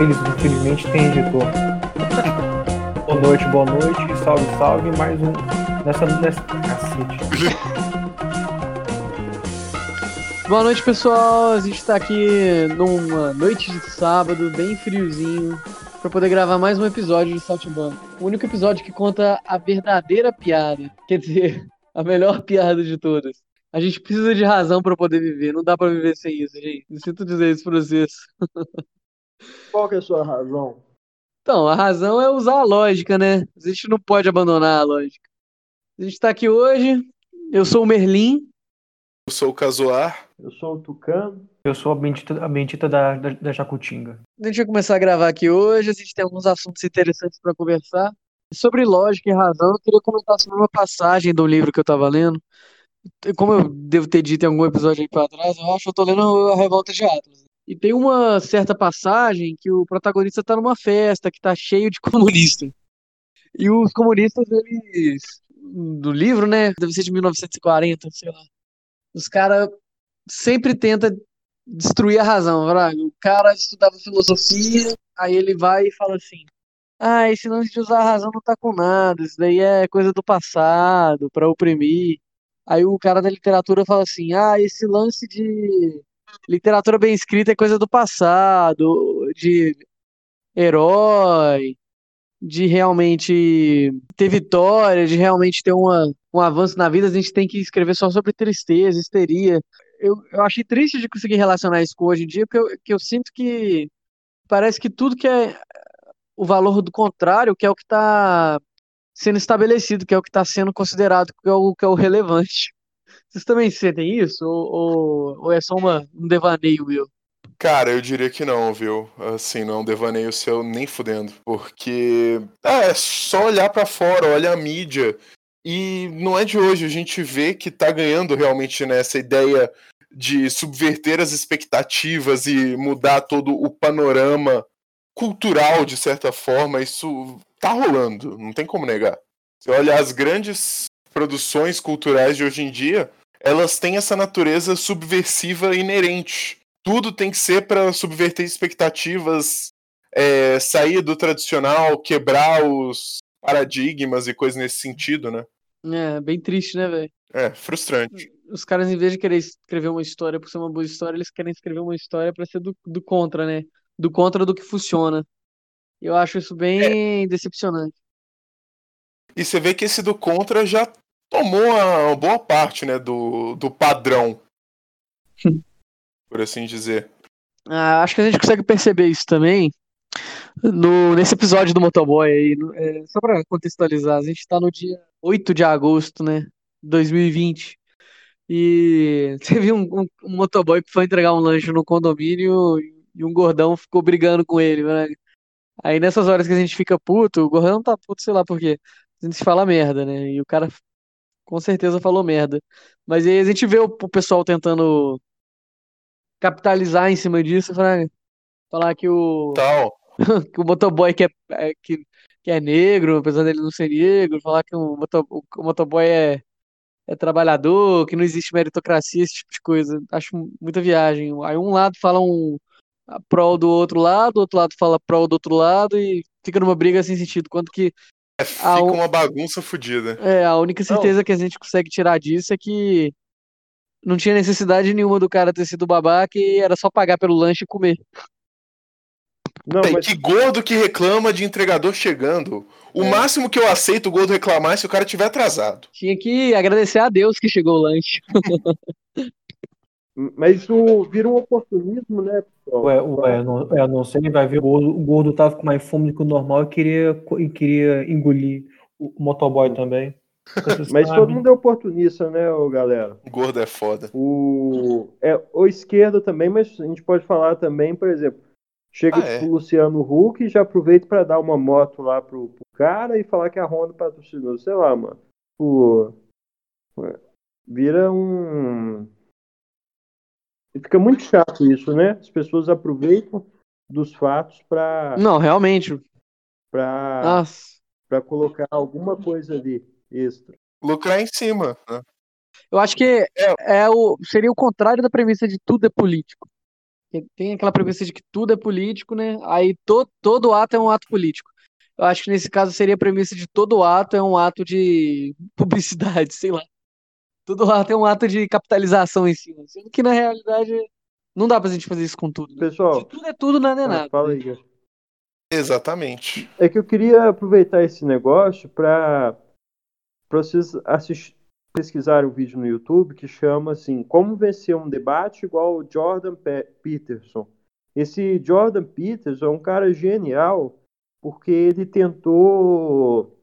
Infelizmente tem editor. boa noite, boa noite. Salve, salve. Mais um. Nessa. nessa... Cacete. Boa noite, pessoal. A gente está aqui numa noite de sábado, bem friozinho, para poder gravar mais um episódio de Saltibano. O único episódio que conta a verdadeira piada. Quer dizer, a melhor piada de todas. A gente precisa de razão para poder viver. Não dá para viver sem isso, gente. Sinto dizer isso para vocês. Qual que é a sua razão? Então, a razão é usar a lógica, né? A gente não pode abandonar a lógica. A gente está aqui hoje. Eu sou o Merlin. Eu sou o Casoar. Eu sou o Tucano. Eu sou a bendita, a bendita da, da, da Jacutinga. A gente vai começar a gravar aqui hoje. A gente tem alguns assuntos interessantes para conversar. Sobre lógica e razão, eu queria comentar sobre uma passagem do livro que eu estava lendo. Como eu devo ter dito em algum episódio aí para trás, eu acho que eu tô lendo A Revolta de Atlas. E tem uma certa passagem que o protagonista tá numa festa que tá cheio de comunistas. E os comunistas, eles. Do livro, né? Deve ser de 1940, sei lá. Os caras sempre tentam destruir a razão, verdade? O cara estudava filosofia, aí ele vai e fala assim: Ah, esse lance de usar a razão não tá com nada, isso daí é coisa do passado, para oprimir. Aí o cara da literatura fala assim: ah, esse lance de literatura bem escrita é coisa do passado, de herói, de realmente ter vitória, de realmente ter uma, um avanço na vida, a gente tem que escrever só sobre tristeza, histeria. Eu, eu achei triste de conseguir relacionar isso com hoje em dia, porque eu, que eu sinto que parece que tudo que é o valor do contrário, que é o que está sendo estabelecido, que é o que está sendo considerado que é o, que é o relevante. Vocês também sentem isso? Ou, ou, ou, é só uma, um devaneio meu? Cara, eu diria que não, viu? Assim, não é um devaneio seu nem fudendo. Porque é, é só olhar para fora, olha a mídia. E não é de hoje, a gente vê que tá ganhando realmente nessa né, ideia de subverter as expectativas e mudar todo o panorama cultural, de certa forma. Isso tá rolando, não tem como negar. Se olha as grandes produções culturais de hoje em dia, elas têm essa natureza subversiva inerente. Tudo tem que ser para subverter expectativas, é, sair do tradicional, quebrar os paradigmas e coisas nesse sentido, né? É, bem triste, né, velho? É, frustrante. Os caras, em vez de querer escrever uma história por ser uma boa história, eles querem escrever uma história para ser do, do contra, né? Do contra do que funciona. Eu acho isso bem é. decepcionante. E você vê que esse do contra já tomou uma boa parte, né, do, do padrão. por assim dizer. Ah, acho que a gente consegue perceber isso também no, nesse episódio do motoboy aí. É, só para contextualizar, a gente tá no dia 8 de agosto, né, 2020. E teve um, um, um motoboy que foi entregar um lanche no condomínio e um gordão ficou brigando com ele, né? Aí nessas horas que a gente fica puto, o Gordão tá puto, sei lá por quê. A gente fala merda, né? E o cara com certeza falou merda. Mas aí a gente vê o, pessoal tentando capitalizar em cima disso, falar, falar que o. Tal. que o motoboy que é, é, que, que é negro, apesar dele não ser negro, falar que o, moto, o, o motoboy é, é trabalhador, que não existe meritocracia, esse tipo de coisa. Acho muita viagem. Aí um lado fala um prol do outro lado, o outro lado fala prol do outro lado e fica numa briga sem sentido. Quanto que. É, fica un... uma bagunça fodida. É, a única certeza não. que a gente consegue tirar disso é que não tinha necessidade nenhuma do cara ter sido babaca e era só pagar pelo lanche e comer. Não, mas... Que gordo que reclama de entregador chegando. O é. máximo que eu aceito o gordo reclamar é se o cara tiver atrasado. Tinha que agradecer a Deus que chegou o lanche. Mas isso vira um oportunismo, né? Ué, ué, não, é, não sei, vai ver o gordo, o gordo tava com mais fome do que o normal e queria, e queria engolir o motoboy também. Mas todo mundo é oportunista, né, galera? O gordo é foda. O, é, o esquerdo também, mas a gente pode falar também, por exemplo, chega ah, é? o Luciano Huck e já aproveita para dar uma moto lá pro, pro, cara e falar que a Honda patrocinou, sei lá, mano. O, vira um e fica muito chato isso, né? As pessoas aproveitam dos fatos para. Não, realmente. Para para colocar alguma coisa ali extra. Lucrar em cima. Né? Eu acho que é, é o, seria o contrário da premissa de tudo é político. Tem aquela premissa de que tudo é político, né? Aí to, todo ato é um ato político. Eu acho que nesse caso seria a premissa de todo ato é um ato de publicidade, sei lá. Todo ato é um ato de capitalização em cima. Sendo que na realidade não dá pra gente fazer isso com tudo. Né? Pessoal. Se tudo é tudo, nada é ah, nada. Fala aí, cara. Exatamente. É que eu queria aproveitar esse negócio para vocês assistir, pesquisarem um vídeo no YouTube que chama assim Como vencer um debate igual o Jordan Peterson. Esse Jordan Peterson é um cara genial porque ele tentou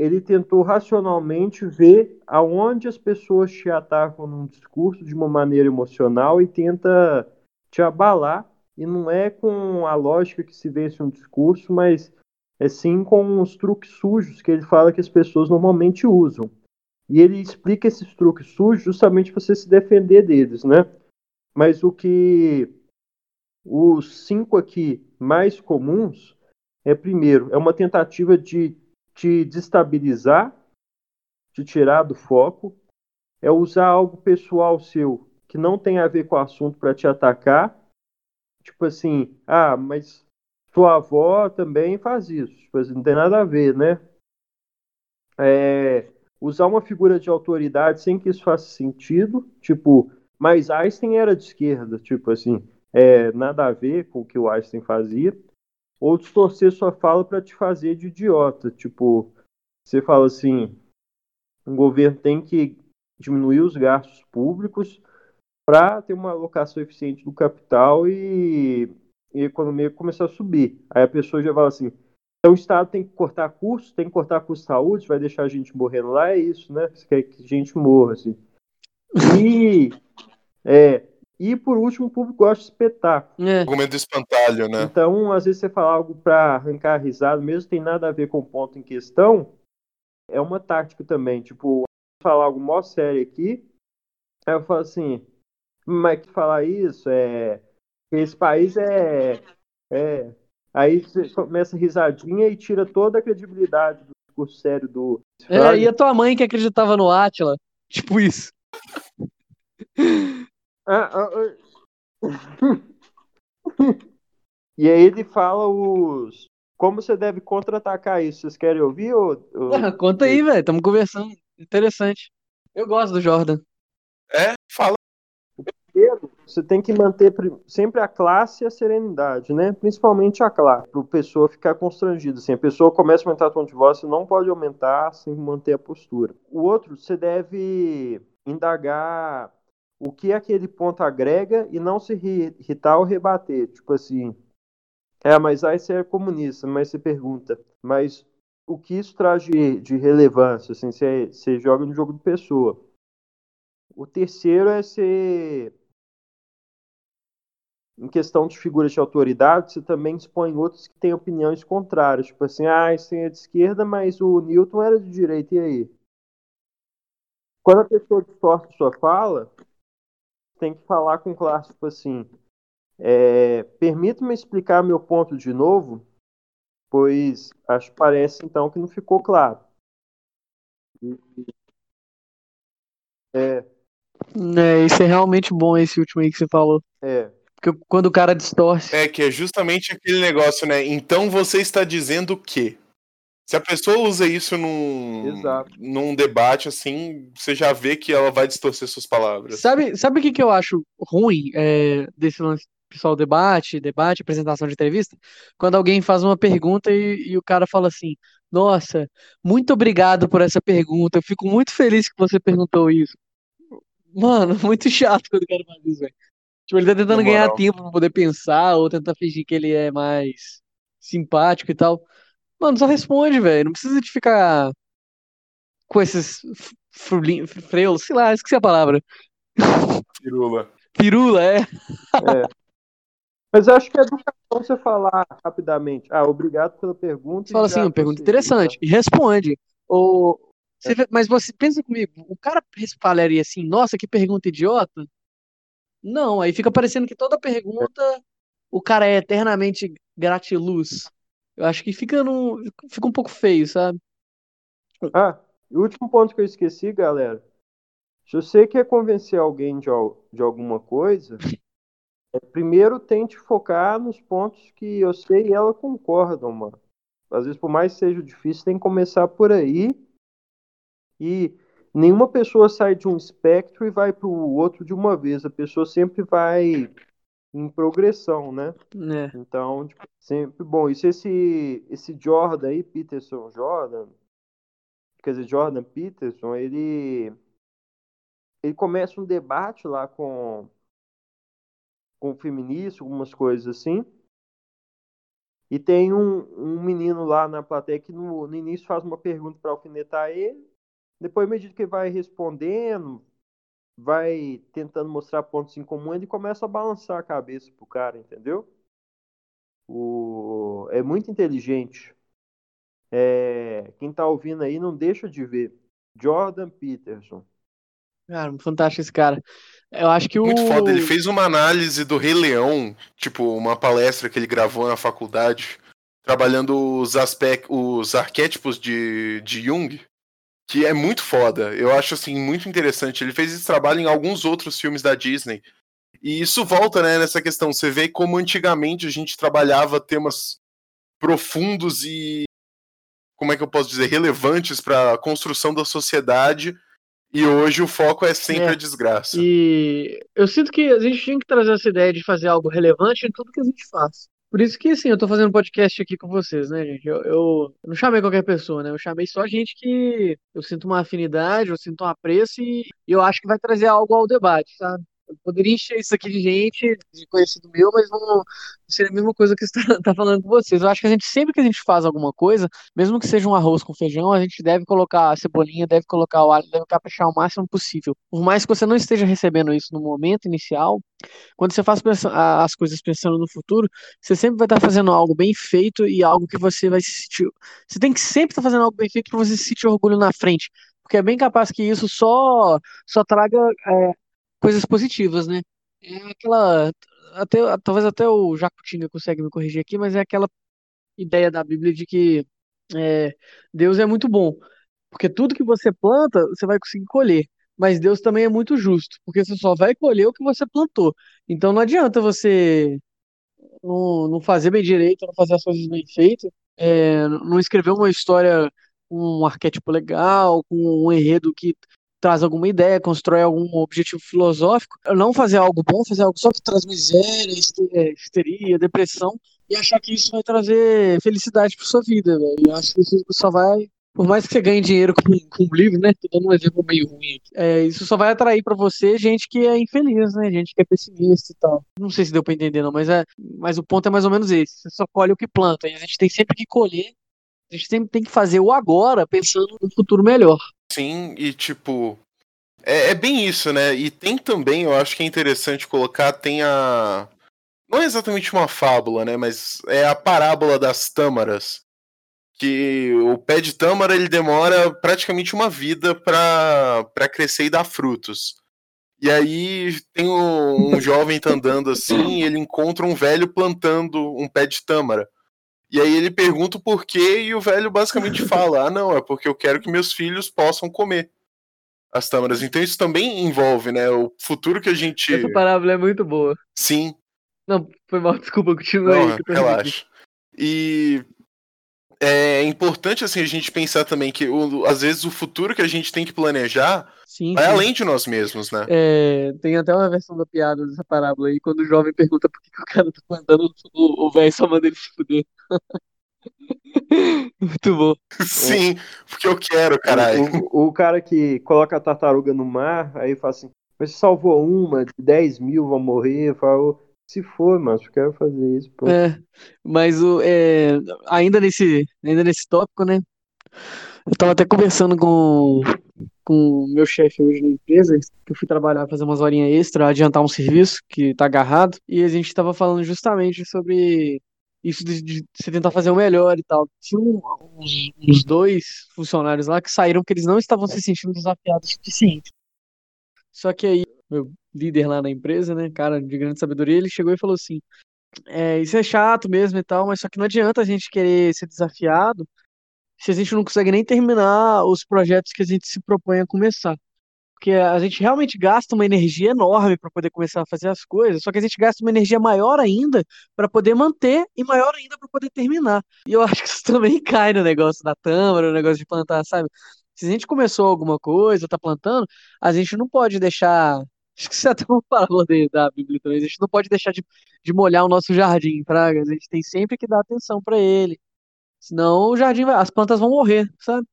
ele tentou racionalmente ver aonde as pessoas te atacam num discurso de uma maneira emocional e tenta te abalar e não é com a lógica que se vence um discurso, mas é sim com os truques sujos que ele fala que as pessoas normalmente usam. E ele explica esses truques sujos justamente para você se defender deles, né? Mas o que os cinco aqui mais comuns é primeiro, é uma tentativa de te destabilizar, te tirar do foco, é usar algo pessoal seu que não tem a ver com o assunto para te atacar. Tipo assim, ah, mas sua avó também faz isso. Tipo assim, não tem nada a ver, né? É, usar uma figura de autoridade sem que isso faça sentido. Tipo, mas Einstein era de esquerda. Tipo assim, é, nada a ver com o que o Einstein fazia ou distorcer sua fala para te fazer de idiota. Tipo, você fala assim: o governo tem que diminuir os gastos públicos para ter uma alocação eficiente do capital e, e, a economia começar a subir. Aí a pessoa já fala assim: então o Estado tem que cortar custos, tem que cortar custos de saúde, vai deixar a gente morrendo lá, é isso, né? Você quer que a gente morra, assim. E é, e por último, o público gosta de espetáculo. É. Argumento do espantalho, né? Então, às vezes você fala algo para arrancar risada, mesmo tem nada a ver com o ponto em questão, é uma tática também. Tipo, falar algo mó sério aqui, aí eu falo assim, mas que falar isso é. Esse país é. É. Aí você começa a risadinha e tira toda a credibilidade do discurso sério do. É, e a tua mãe que acreditava no Átila? Tipo isso. Ah, ah, ah. e aí ele fala os. Como você deve contra-atacar isso? Vocês querem ouvir? Ou, ou... Conta aí, velho. Estamos conversando. Interessante. Eu gosto do Jordan. É, fala. Primeiro, você tem que manter sempre a classe e a serenidade, né? Principalmente a classe, para a pessoa ficar constrangida. Assim, a pessoa começa a aumentar o tom de voz, você não pode aumentar sem manter a postura. O outro, você deve indagar o que aquele ponto agrega e não se irritar ou rebater. Tipo assim, é, mas aí você é comunista, mas você pergunta, mas o que isso traz de, de relevância? Assim, você, você joga no jogo de pessoa. O terceiro é ser. Em questão de figuras de autoridade, você também expõe outros que têm opiniões contrárias. Tipo assim, ah, Einstein é de esquerda, mas o Newton era de direita, e aí? Quando a pessoa distorce sua fala, tem que falar com classe, tipo assim, é, permita-me explicar meu ponto de novo, pois acho que parece então que não ficou claro. É, é, isso é realmente bom, esse último aí que você falou. É. Porque quando o cara distorce. É, que é justamente aquele negócio, né? Então você está dizendo que. Se a pessoa usa isso num, num debate, assim, você já vê que ela vai distorcer suas palavras. Sabe, sabe o que, que eu acho ruim é, desse lance pessoal debate, debate, apresentação de entrevista? Quando alguém faz uma pergunta e, e o cara fala assim: Nossa, muito obrigado por essa pergunta, eu fico muito feliz que você perguntou isso. Mano, muito chato quando o cara faz isso, velho. Tipo, ele tá tentando ganhar tempo pra poder pensar ou tentar fingir que ele é mais simpático e tal. Mano, só responde, velho. Não precisa de ficar com esses freulos, sei lá, esqueci a palavra. Pirula. Pirula, é. é. Mas eu acho que é educação você falar rapidamente. Ah, obrigado pela pergunta. Você fala assim, uma pergunta interessante. E responde. Ou, você, é. Mas você pensa comigo, o cara falaria assim, nossa, que pergunta idiota? Não, aí fica parecendo que toda pergunta o cara é eternamente gratiluz. Eu acho que fica, no, fica um pouco feio, sabe? Ah, e o último ponto que eu esqueci, galera. Se você quer convencer alguém de, de alguma coisa, É, primeiro tente focar nos pontos que eu sei e ela concordam, mano. Às vezes, por mais que seja difícil, tem que começar por aí. E nenhuma pessoa sai de um espectro e vai para o outro de uma vez. A pessoa sempre vai em progressão, né? É. Então, tipo, sempre bom. Isso esse esse Jordan aí, Peterson Jordan, quer dizer, Jordan Peterson, ele ele começa um debate lá com com feminista, algumas coisas assim. E tem um, um menino lá na plateia que no, no início faz uma pergunta para alfinetar ele. Depois, à medida que ele vai respondendo, vai tentando mostrar pontos em comum, ele começa a balançar a cabeça pro cara, entendeu? O... É muito inteligente. É... Quem tá ouvindo aí não deixa de ver. Jordan Peterson. Cara, fantástico esse cara. Eu acho que o. Muito foda. Ele fez uma análise do Rei Leão, tipo, uma palestra que ele gravou na faculdade, trabalhando os aspectos, os arquétipos de, de Jung, que é muito foda. Eu acho, assim, muito interessante. Ele fez esse trabalho em alguns outros filmes da Disney. E isso volta, né, nessa questão. Você vê como antigamente a gente trabalhava temas profundos e. Como é que eu posso dizer? Relevantes para a construção da sociedade e hoje o foco é sempre é. a desgraça. E eu sinto que a gente tinha que trazer essa ideia de fazer algo relevante em tudo que a gente faz. Por isso que, assim, eu tô fazendo podcast aqui com vocês, né, gente? Eu, eu, não chamei qualquer pessoa, né? Eu chamei só gente que eu sinto uma afinidade, eu sinto um apreço e eu acho que vai trazer algo ao debate, sabe? Poderia encher isso aqui de gente, de conhecido meu, mas não, seria a mesma coisa que está tá falando com vocês. Eu acho que a gente, sempre que a gente faz alguma coisa, mesmo que seja um arroz com feijão, a gente deve colocar a cebolinha, deve colocar o alho, deve caprichar o máximo possível. Por mais que você não esteja recebendo isso no momento inicial, quando você faz as coisas pensando no futuro, você sempre vai estar fazendo algo bem feito e algo que você vai se sentir. Você tem que sempre estar fazendo algo bem feito para você se sentir orgulho na frente. Porque é bem capaz que isso só, só traga é, coisas positivas, né? É aquela. Até, talvez até o Jacutinga consegue me corrigir aqui, mas é aquela ideia da Bíblia de que é, Deus é muito bom. Porque tudo que você planta, você vai conseguir colher. Mas Deus também é muito justo, porque você só vai colher o que você plantou. Então não adianta você não, não fazer bem direito, não fazer as coisas bem feitas, é, não escrever uma história com um arquétipo legal, com um enredo que traz alguma ideia, constrói algum objetivo filosófico, não fazer algo bom, fazer algo só que traz miséria, é, histeria, depressão, e achar que isso vai trazer felicidade para sua vida, velho. Eu acho que isso só vai por mais que você ganhe dinheiro com, com livro, né? Tô dando um exemplo meio ruim aqui. É, isso só vai atrair para você gente que é infeliz, né? Gente que é pessimista e tal. Não sei se deu pra entender, não, mas, é, mas o ponto é mais ou menos esse. Você só colhe o que planta. E a gente tem sempre que colher. A gente sempre tem que fazer o agora pensando no futuro melhor. Sim, e tipo. É, é, bem isso, né? E tem também, eu acho que é interessante colocar, tem a. Não é exatamente uma fábula, né? Mas é a parábola das tâmaras. Que o pé de tâmara ele demora praticamente uma vida para crescer e dar frutos. E aí tem um, um jovem tá andando assim, e ele encontra um velho plantando um pé de tâmara. E aí ele pergunta o porquê e o velho basicamente fala: "Ah, não, é porque eu quero que meus filhos possam comer as tâmaras". Então isso também envolve, né, o futuro que a gente Essa parábola é muito boa. Sim. Não, foi mal, desculpa, continua não, aí. Relaxa. E é importante assim a gente pensar também que o, às vezes o futuro que a gente tem que planejar sim, vai sim. além de nós mesmos, né? É, tem até uma versão da piada dessa parábola aí, quando o jovem pergunta por que, que o cara tá plantando, o velho só manda ele se fuder. Muito bom. Sim, porque eu quero, caralho. O, o, cara que coloca a tartaruga no mar, aí fala assim, mas salvou uma, 10 mil vão morrer, falou, se for, mas eu quero fazer isso. Pô. É, mas o, é, ainda, nesse, ainda nesse tópico, né? Eu tava até conversando com com o meu chefe hoje na empresa, que eu fui trabalhar, fazer umas horinhas extra, adiantar um serviço que tá agarrado, e a gente tava falando justamente sobre isso de, de você tentar fazer o melhor e tal. Tinha uns, uns, dois funcionários lá que saíram porque eles não estavam se sentindo desafiados o suficiente. Só que aí, meu líder lá na empresa, né, cara de grande sabedoria, ele chegou e falou assim: é, Isso é chato mesmo e tal, mas só que não adianta a gente querer ser desafiado se a gente não consegue nem terminar os projetos que a gente se propõe a começar. Porque a gente realmente gasta uma energia enorme para poder começar a fazer as coisas, só que a gente gasta uma energia maior ainda para poder manter e maior ainda para poder terminar. E eu acho que isso também cai no negócio da tâmara, no negócio de plantar, sabe? Se a gente começou alguma coisa, tá plantando, a gente não pode deixar. Acho que isso é até uma palavra da Bíblia também. A gente não pode deixar de, de molhar o nosso jardim, praga. A gente tem sempre que dar atenção para ele. Senão o jardim vai, as plantas vão morrer, sabe?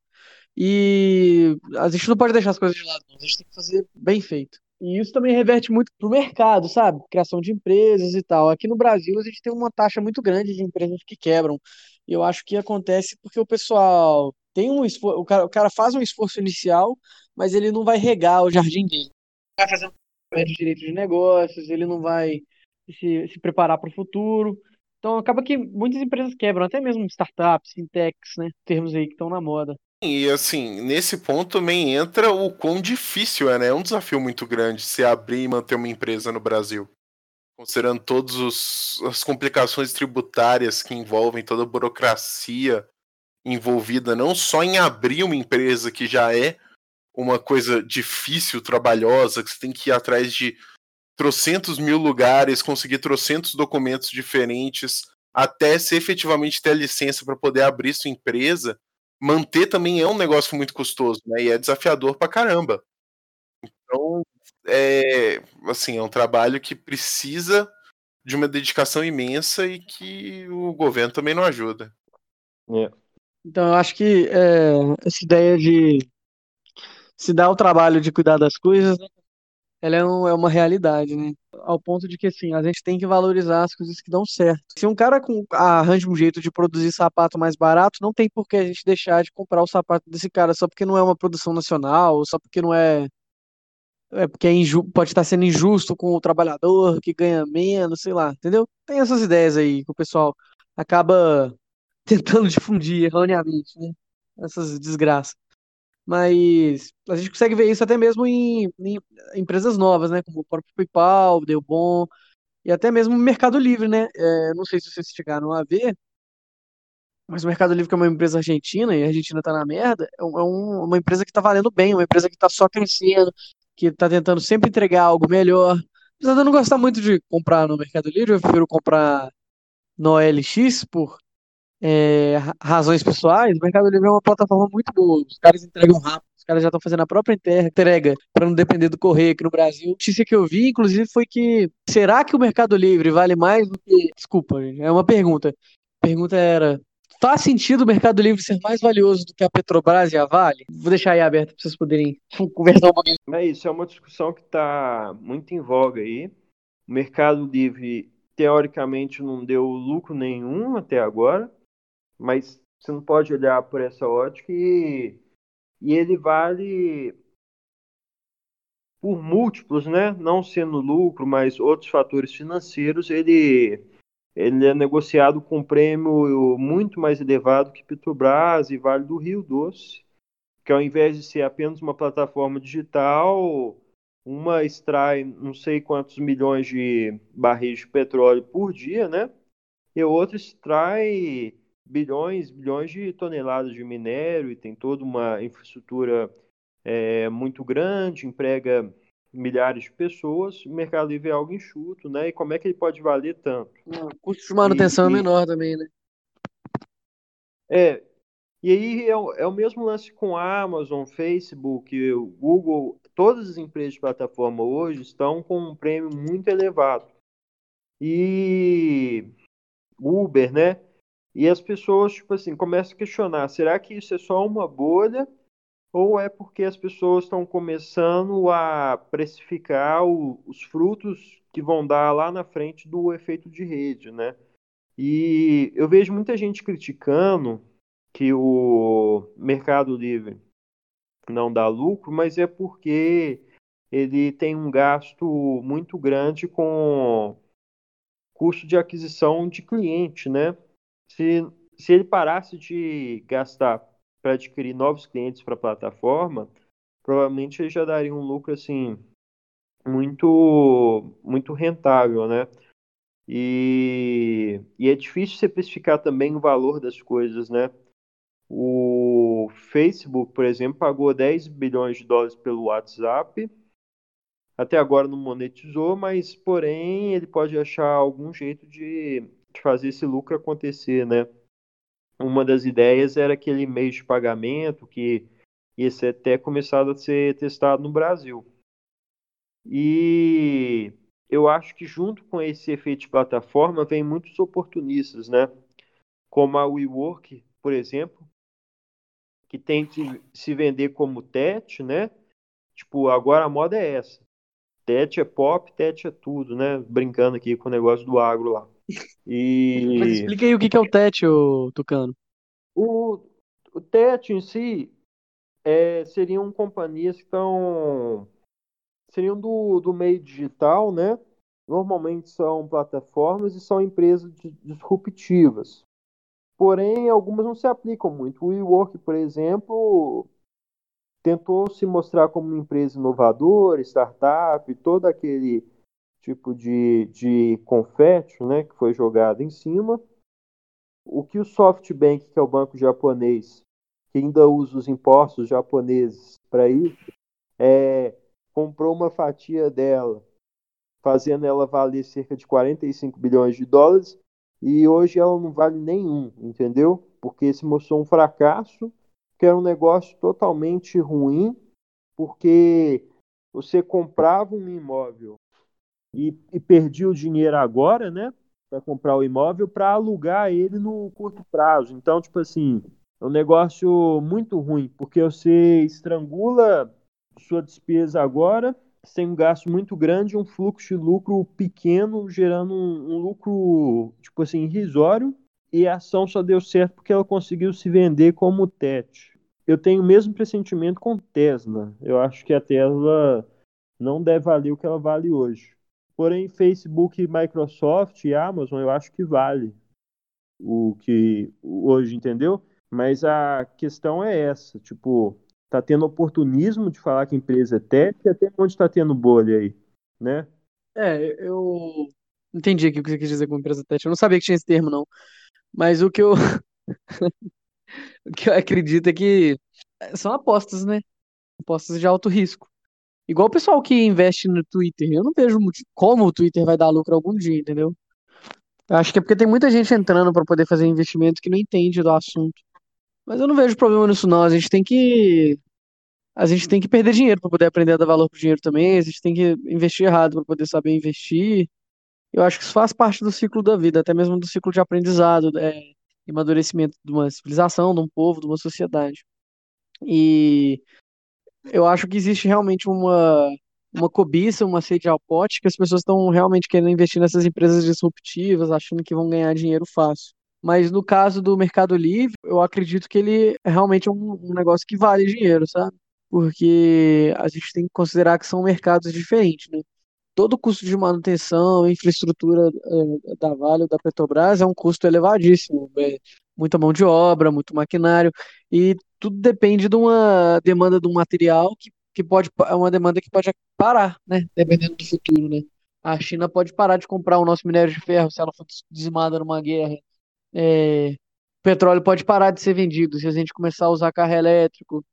E a gente não pode deixar as coisas de lado, a gente tem que fazer bem feito. E isso também reverte muito pro mercado, sabe? Criação de empresas e tal. Aqui no Brasil a gente tem uma taxa muito grande de empresas que quebram. E eu acho que acontece porque o pessoal tem um esforço, o cara, o cara faz um esforço inicial, mas ele não vai regar o jardim dele. Vai fazer um de direito de negócios, ele não vai se, se preparar para o futuro. Então acaba que muitas empresas quebram, até mesmo startups, fintechs, né? Termos aí que estão na moda. E assim, nesse ponto também entra o quão difícil é, né? É um desafio muito grande se abrir e manter uma empresa no Brasil. Considerando todas as complicações tributárias que envolvem toda a burocracia envolvida, não só em abrir uma empresa que já é uma coisa difícil, trabalhosa, que você tem que ir atrás de trocentos mil lugares, conseguir trocentos documentos diferentes, até se efetivamente ter a licença para poder abrir sua empresa manter também é um negócio muito custoso, né? E é desafiador pra caramba. Então, é, assim, é um trabalho que precisa de uma dedicação imensa e que o governo também não ajuda. É. Então, eu acho que é, essa ideia de se dar o trabalho de cuidar das coisas, né? Ela é, um, é uma realidade, né? Ao ponto de que, assim, a gente tem que valorizar as coisas que dão certo. Se um cara com, arranja um jeito de produzir sapato mais barato, não tem por que a gente deixar de comprar o sapato desse cara só porque não é uma produção nacional, só porque não é. É porque é inju, pode estar sendo injusto com o trabalhador que ganha menos, sei lá, entendeu? Tem essas ideias aí que o pessoal acaba tentando difundir erroneamente, né? Essas desgraças mas a gente consegue ver isso até mesmo em, em empresas novas, né? Como o próprio PayPal, Deu Bom, e até mesmo o Mercado Livre, né? É, não sei se vocês chegaram a ver, mas o Mercado Livre, que é uma empresa argentina, e a Argentina tá na merda, é, um, é uma empresa que tá valendo bem, uma empresa que tá só crescendo, que tá tentando sempre entregar algo melhor. Apesar de eu não gostar muito de comprar no Mercado Livre, eu prefiro comprar no OLX por é, razões pessoais, o Mercado Livre é uma plataforma muito boa. Os caras entregam rápido, os caras já estão fazendo a própria entrega para não depender do correio aqui no Brasil. A notícia que eu vi, inclusive, foi que será que o Mercado Livre vale mais do que. Desculpa, é uma pergunta. A pergunta era: faz sentido o Mercado Livre ser mais valioso do que a Petrobras e a Vale? Vou deixar aí aberto para vocês poderem conversar um pouquinho. É isso, é uma discussão que está muito em voga aí. O Mercado Livre, teoricamente, não deu lucro nenhum até agora mas você não pode olhar por essa ótica e, e ele vale por múltiplos, né? Não sendo lucro, mas outros fatores financeiros, ele ele é negociado com um prêmio muito mais elevado que Petrobras e Vale do Rio Doce, que ao invés de ser apenas uma plataforma digital, uma extrai não sei quantos milhões de barris de petróleo por dia, né? E outra extrai bilhões, bilhões de toneladas de minério e tem toda uma infraestrutura é, muito grande, emprega milhares de pessoas, o Mercado Livre é algo enxuto, né? E como é que ele pode valer tanto? O custo de manutenção e, é menor também, né? É, e aí é, é, o mesmo lance com a Amazon, Facebook, o Google, todas as empresas de plataforma hoje estão com um prêmio muito elevado. E Uber, né? E as pessoas, tipo assim, começam a questionar: será que isso é só uma bolha? Ou é porque as pessoas estão começando a precificar o, os frutos que vão dar lá na frente do efeito de rede, né? E eu vejo muita gente criticando que o Mercado Livre não dá lucro, mas é porque ele tem um gasto muito grande com custo de aquisição de cliente, né? Se, se ele parasse de gastar para adquirir novos clientes para a plataforma, provavelmente ele já daria um lucro assim muito muito rentável, né? E, e é difícil especificar também o valor das coisas, né? O Facebook, por exemplo, pagou 10 bilhões de dólares pelo WhatsApp. Até agora não monetizou, mas porém ele pode achar algum jeito de, de fazer esse lucro acontecer, né? Uma das ideias era aquele meio de pagamento que ia ser até começado a ser testado no Brasil. E eu acho que junto com esse efeito de plataforma vem muitos oportunistas, né? Como a WeWork, por exemplo, que tem que se vender como TET, né? Tipo, agora a moda é essa. TET é pop, TET é tudo, né? Brincando aqui com o negócio do agro lá. E... Mas explica aí o que é o TET, ô, Tucano. O, o TET em si é, seriam companhias que estão seriam do, do meio digital, né? Normalmente são plataformas e são empresas disruptivas. Porém, algumas não se aplicam muito. O WeWork, por exemplo, tentou se mostrar como uma empresa inovadora, startup, todo aquele tipo de, de confete né, que foi jogado em cima. O que o SoftBank, que é o banco japonês, que ainda usa os impostos japoneses para isso, é, comprou uma fatia dela, fazendo ela valer cerca de 45 bilhões de dólares, e hoje ela não vale nenhum, entendeu? Porque se mostrou um fracasso, que era um negócio totalmente ruim, porque você comprava um imóvel e, e perdia o dinheiro agora, né? Para comprar o imóvel, para alugar ele no curto prazo. Então, tipo assim, é um negócio muito ruim, porque você estrangula sua despesa agora, sem um gasto muito grande, um fluxo de lucro pequeno, gerando um, um lucro, tipo assim, irrisório, e a ação só deu certo porque ela conseguiu se vender como TET. Eu tenho o mesmo pressentimento com Tesla. Eu acho que a Tesla não deve valer o que ela vale hoje. Porém, Facebook, Microsoft e Amazon, eu acho que vale o que hoje, entendeu? Mas a questão é essa, tipo, tá tendo oportunismo de falar que a empresa é tech e até onde está tendo bolha aí, né? É, eu entendi aqui o que você quis dizer com empresa tech. Eu não sabia que tinha esse termo, não. Mas o que eu o que eu acredito é que são apostas, né? Apostas de alto risco. Igual o pessoal que investe no Twitter. Eu não vejo como o Twitter vai dar lucro algum dia, entendeu? Eu acho que é porque tem muita gente entrando para poder fazer investimento que não entende do assunto. Mas eu não vejo problema nisso não. A gente tem que a gente tem que perder dinheiro para poder aprender a dar valor pro dinheiro também. A gente tem que investir errado para poder saber investir. Eu acho que isso faz parte do ciclo da vida, até mesmo do ciclo de aprendizado, é, amadurecimento de uma civilização, de um povo, de uma sociedade. E eu acho que existe realmente uma uma cobiça, uma sede ao pote, que as pessoas estão realmente querendo investir nessas empresas disruptivas, achando que vão ganhar dinheiro fácil. Mas no caso do Mercado Livre, eu acredito que ele é realmente um, um negócio que vale dinheiro, sabe? Porque a gente tem que considerar que são mercados diferentes, né? Todo o custo de manutenção, infraestrutura é, da Vale ou da Petrobras é um custo elevadíssimo. É muita mão de obra, muito maquinário, e tudo depende de uma demanda de um material que, que pode, é uma demanda que pode parar, né? Dependendo do futuro, né? A China pode parar de comprar o nosso minério de ferro se ela for dizimada numa guerra é, o petróleo pode parar de ser vendido se a gente começar a usar carro elétrico,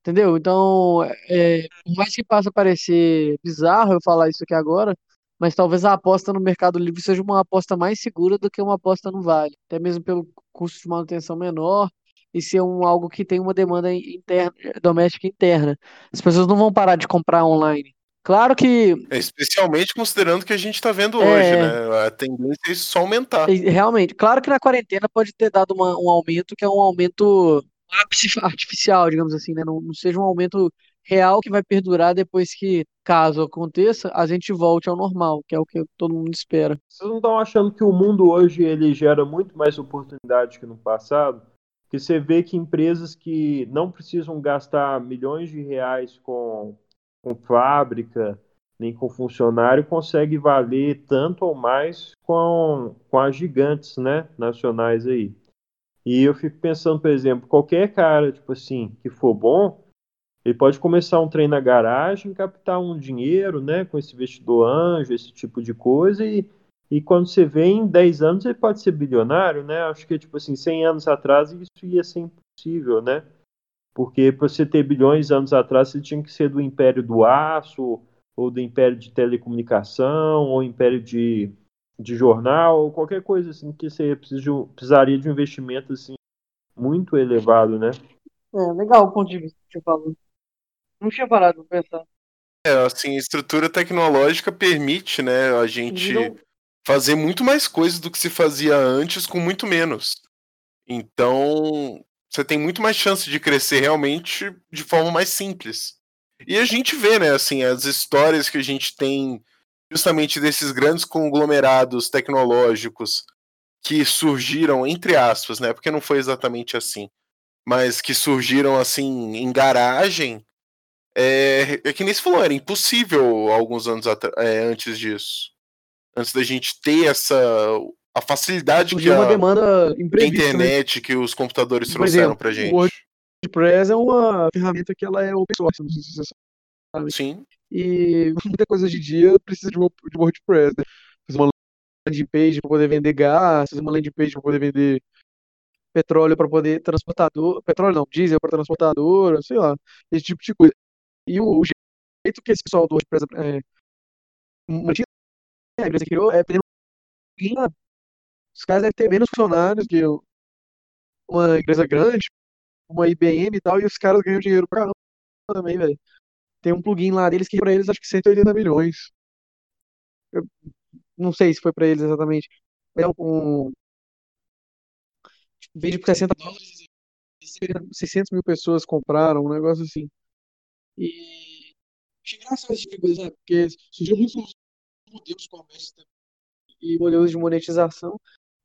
entendeu? Então, é, por mais que passe a parecer bizarro eu falar isso aqui agora, mas talvez a aposta no Mercado Livre seja uma aposta mais segura do que uma aposta no Vale, até mesmo pelo custo de manutenção menor e ser um, algo que tem uma demanda interna, doméstica interna. As pessoas não vão parar de comprar online. Claro que. É, especialmente considerando que a gente está vendo é, hoje, né? A tendência é isso só aumentar. Realmente. Claro que na quarentena pode ter dado uma, um aumento que é um aumento ápice artificial, digamos assim, né? Não, não, seja um aumento real que vai perdurar depois que, caso aconteça, a gente volte ao normal, que é o que todo mundo espera. Vocês não estão achando que o mundo hoje ele gera muito mais oportunidades que no passado? Que você vê que empresas que não precisam gastar milhões de reais com com fábrica, nem com funcionário, consegue valer tanto ou mais com, com as gigantes né, nacionais aí. E eu fico pensando, por exemplo, qualquer cara, tipo assim, que for bom, ele pode começar um trem na garagem, captar um dinheiro, né, com esse investidor anjo, esse tipo de coisa, e, e quando você vê em 10 anos ele pode ser bilionário, né? Acho que, tipo assim, 100 anos atrás isso ia ser impossível, né? Porque para você ter bilhões anos atrás, você tinha que ser do Império do Aço, ou do Império de Telecomunicação, ou Império de, de Jornal, ou qualquer coisa assim que você precisaria de um investimento assim muito elevado, né? É, legal o ponto de vista que você falou. Não tinha parado pra pensar. É, assim, estrutura tecnológica permite, né, a gente não... fazer muito mais coisas do que se fazia antes com muito menos. Então, você tem muito mais chance de crescer realmente de forma mais simples. E a gente vê, né, assim, as histórias que a gente tem justamente desses grandes conglomerados tecnológicos que surgiram, entre aspas, né, porque não foi exatamente assim, mas que surgiram, assim, em garagem, é, é que nem se falou, era impossível alguns anos é, antes disso. Antes da gente ter essa a facilidade que uma a, demanda a né? internet, né? que os computadores Por trouxeram exemplo, pra gente. O WordPress é uma ferramenta que ela é open source, não sei se você sabe. Sim. E muita coisa hoje em dia precisa de, de WordPress, né? Fazer uma landing page para poder vender gás, fazer uma landing page para poder vender petróleo para poder transportador, petróleo não, diesel para transportadora, sei lá, esse tipo de coisa. E o, o jeito que esse pessoal do WordPress é, a empresa criou é pedindo os caras devem ter menos funcionários que uma empresa grande, uma IBM e tal, e os caras ganham dinheiro pra caramba também, velho. Tem um plugin lá deles que pra eles acho que 180 milhões. Eu não sei se foi pra eles exatamente. É um. Vende por 60 dólares 600 mil pessoas compraram, um negócio assim. E. Achei engraçado esse tipo de coisa, Porque surgiu muitos modelos de comércio e modelos de monetização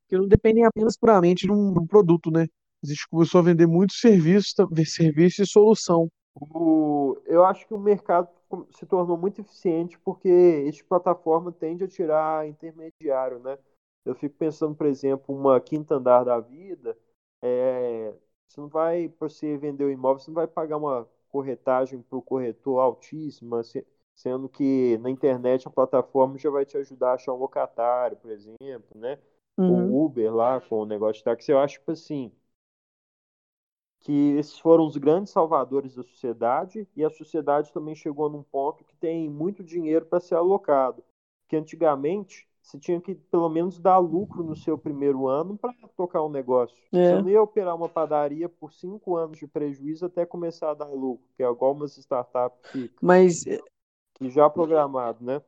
que não dependem apenas puramente de um, de um produto, né? Gente começou a vender muito serviço, serviço e solução. O, eu acho que o mercado se tornou muito eficiente porque esta plataforma tende a tirar intermediário, né? Eu fico pensando, por exemplo, uma quinta andar da vida, é, você não vai, para você vender o imóvel, você não vai pagar uma corretagem para o corretor altíssima, sendo que na internet a plataforma já vai te ajudar a achar um locatário, por exemplo, né? Uhum. O Uber lá com o negócio de táxi, eu acho que assim que esses foram os grandes salvadores da sociedade e a sociedade também chegou num ponto que tem muito dinheiro para ser alocado. Que antigamente você tinha que pelo menos dar lucro no seu primeiro ano para tocar um negócio. É. Você não ia operar uma padaria por cinco anos de prejuízo até começar a dar lucro, que é igual umas startups que, Mas... Eh, que já programado, né?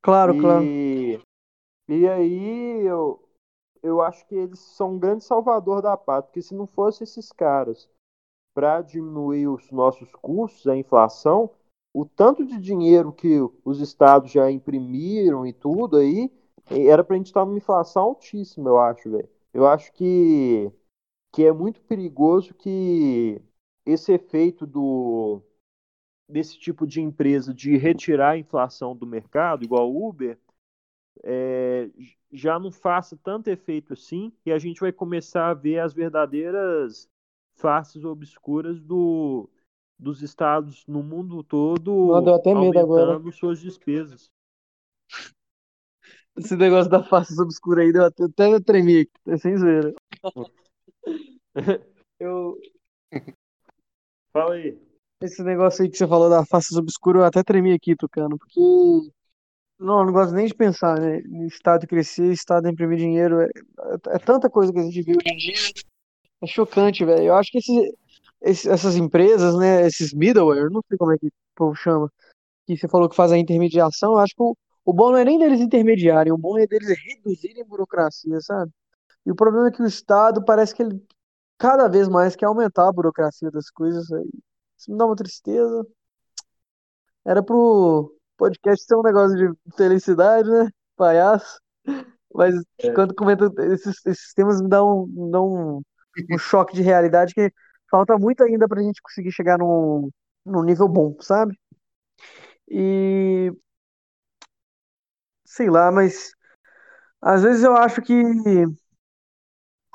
Claro, e... claro. E aí eu, eu acho que eles são um grande salvador da pátria, porque se não fosse esses caras para diminuir os nossos custos, a inflação, o tanto de dinheiro que os estados já imprimiram e tudo aí, era para a gente estar numa inflação altíssima, eu acho, velho. Eu acho que, que é muito perigoso que esse efeito do desse tipo de empresa de retirar a inflação do mercado, igual o Uber, é, já não faça tanto efeito assim e a gente vai começar a ver as verdadeiras faces obscuras do, dos estados no mundo todo até medo agora. suas despesas. Esse negócio da face obscura aí deu até, até tremer aqui, tá sem zoeira. Eu. Fala aí. Esse negócio aí que você falou da face obscura, eu até tremi aqui, Tucano, porque não, não gosto nem de pensar, né? Estado crescer, Estado imprimir dinheiro. É, é, é, tanta coisa que a gente viu hoje em dia. É chocante, velho. Eu acho que esse, esse, essas empresas, né? Esses middleware, não sei como é que o povo chama, que você falou que faz a intermediação, eu acho que o, o bom não é nem deles intermediarem, o bom é deles reduzirem a burocracia, sabe? E o problema é que o Estado parece que ele cada vez mais quer aumentar a burocracia das coisas. Isso me dá uma tristeza. Era pro podcast ser um negócio de felicidade, né? Palhaço. Mas é. quando comento esses, esses temas me dá um, me dá um, um choque de realidade que falta muito ainda pra gente conseguir chegar num, num nível bom, sabe? E sei lá, mas às vezes eu acho que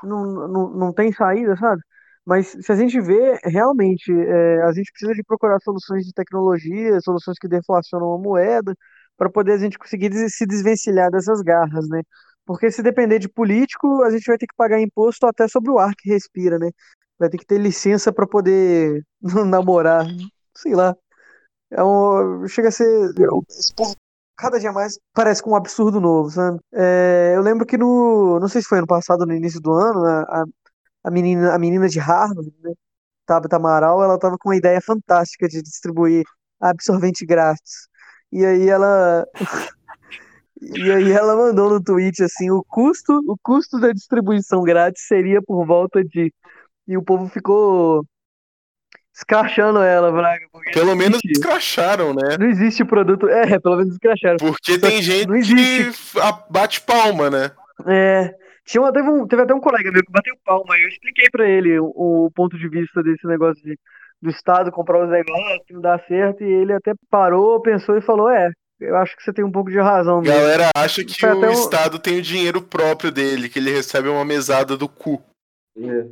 não, não, não tem saída, sabe? Mas se a gente vê, realmente, é, a gente precisa de procurar soluções de tecnologia, soluções que deflacionam a moeda, para poder a gente conseguir se desvencilhar dessas garras, né? Porque se depender de político, a gente vai ter que pagar imposto até sobre o ar que respira, né? vai ter que ter licença para poder namorar, sei lá. É um, chega a ser. Cada dia mais parece com um absurdo novo, sabe? É, eu lembro que no. Não sei se foi ano passado, no início do ano, a, a, menina, a menina de Harvard, né, Amaral, ela tava com uma ideia fantástica de distribuir absorvente grátis. E aí ela. E aí ela mandou no tweet assim, o custo, o custo da distribuição grátis seria por volta de. E o povo ficou escrachando ela, Braga. Pelo menos escracharam, né? Não existe produto. É, pelo menos escracharam. Porque Só tem gente que bate palma, né? É. Tinha uma, teve, um, teve até um colega meu que bateu palma e eu expliquei para ele o, o, ponto de vista desse negócio de, do Estado comprar os negócios, que não dá certo, e ele até parou, pensou e falou: É, eu acho que você tem um pouco de razão. Mesmo. Galera acha que o um... Estado tem o dinheiro próprio dele, que ele recebe uma mesada do cu. É.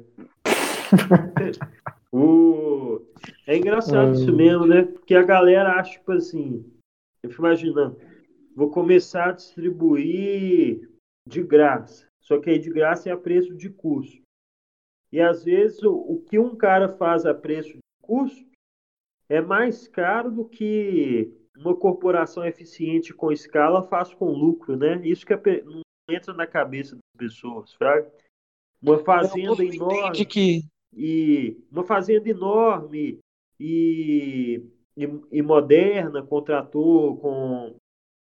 o... é engraçado isso mesmo, né? Porque a galera acha, tipo assim, eu fico imaginando, vou começar a distribuir de graça. Só que aí de graça é a preço de custo. E às vezes o, o que um cara faz a preço de custo é mais caro do que uma corporação eficiente com escala faz com lucro, né? Isso que é, não entra na cabeça das pessoas, sabe? Uma fazenda enorme que... e uma fazenda enorme e, e, e moderna, com trator, com,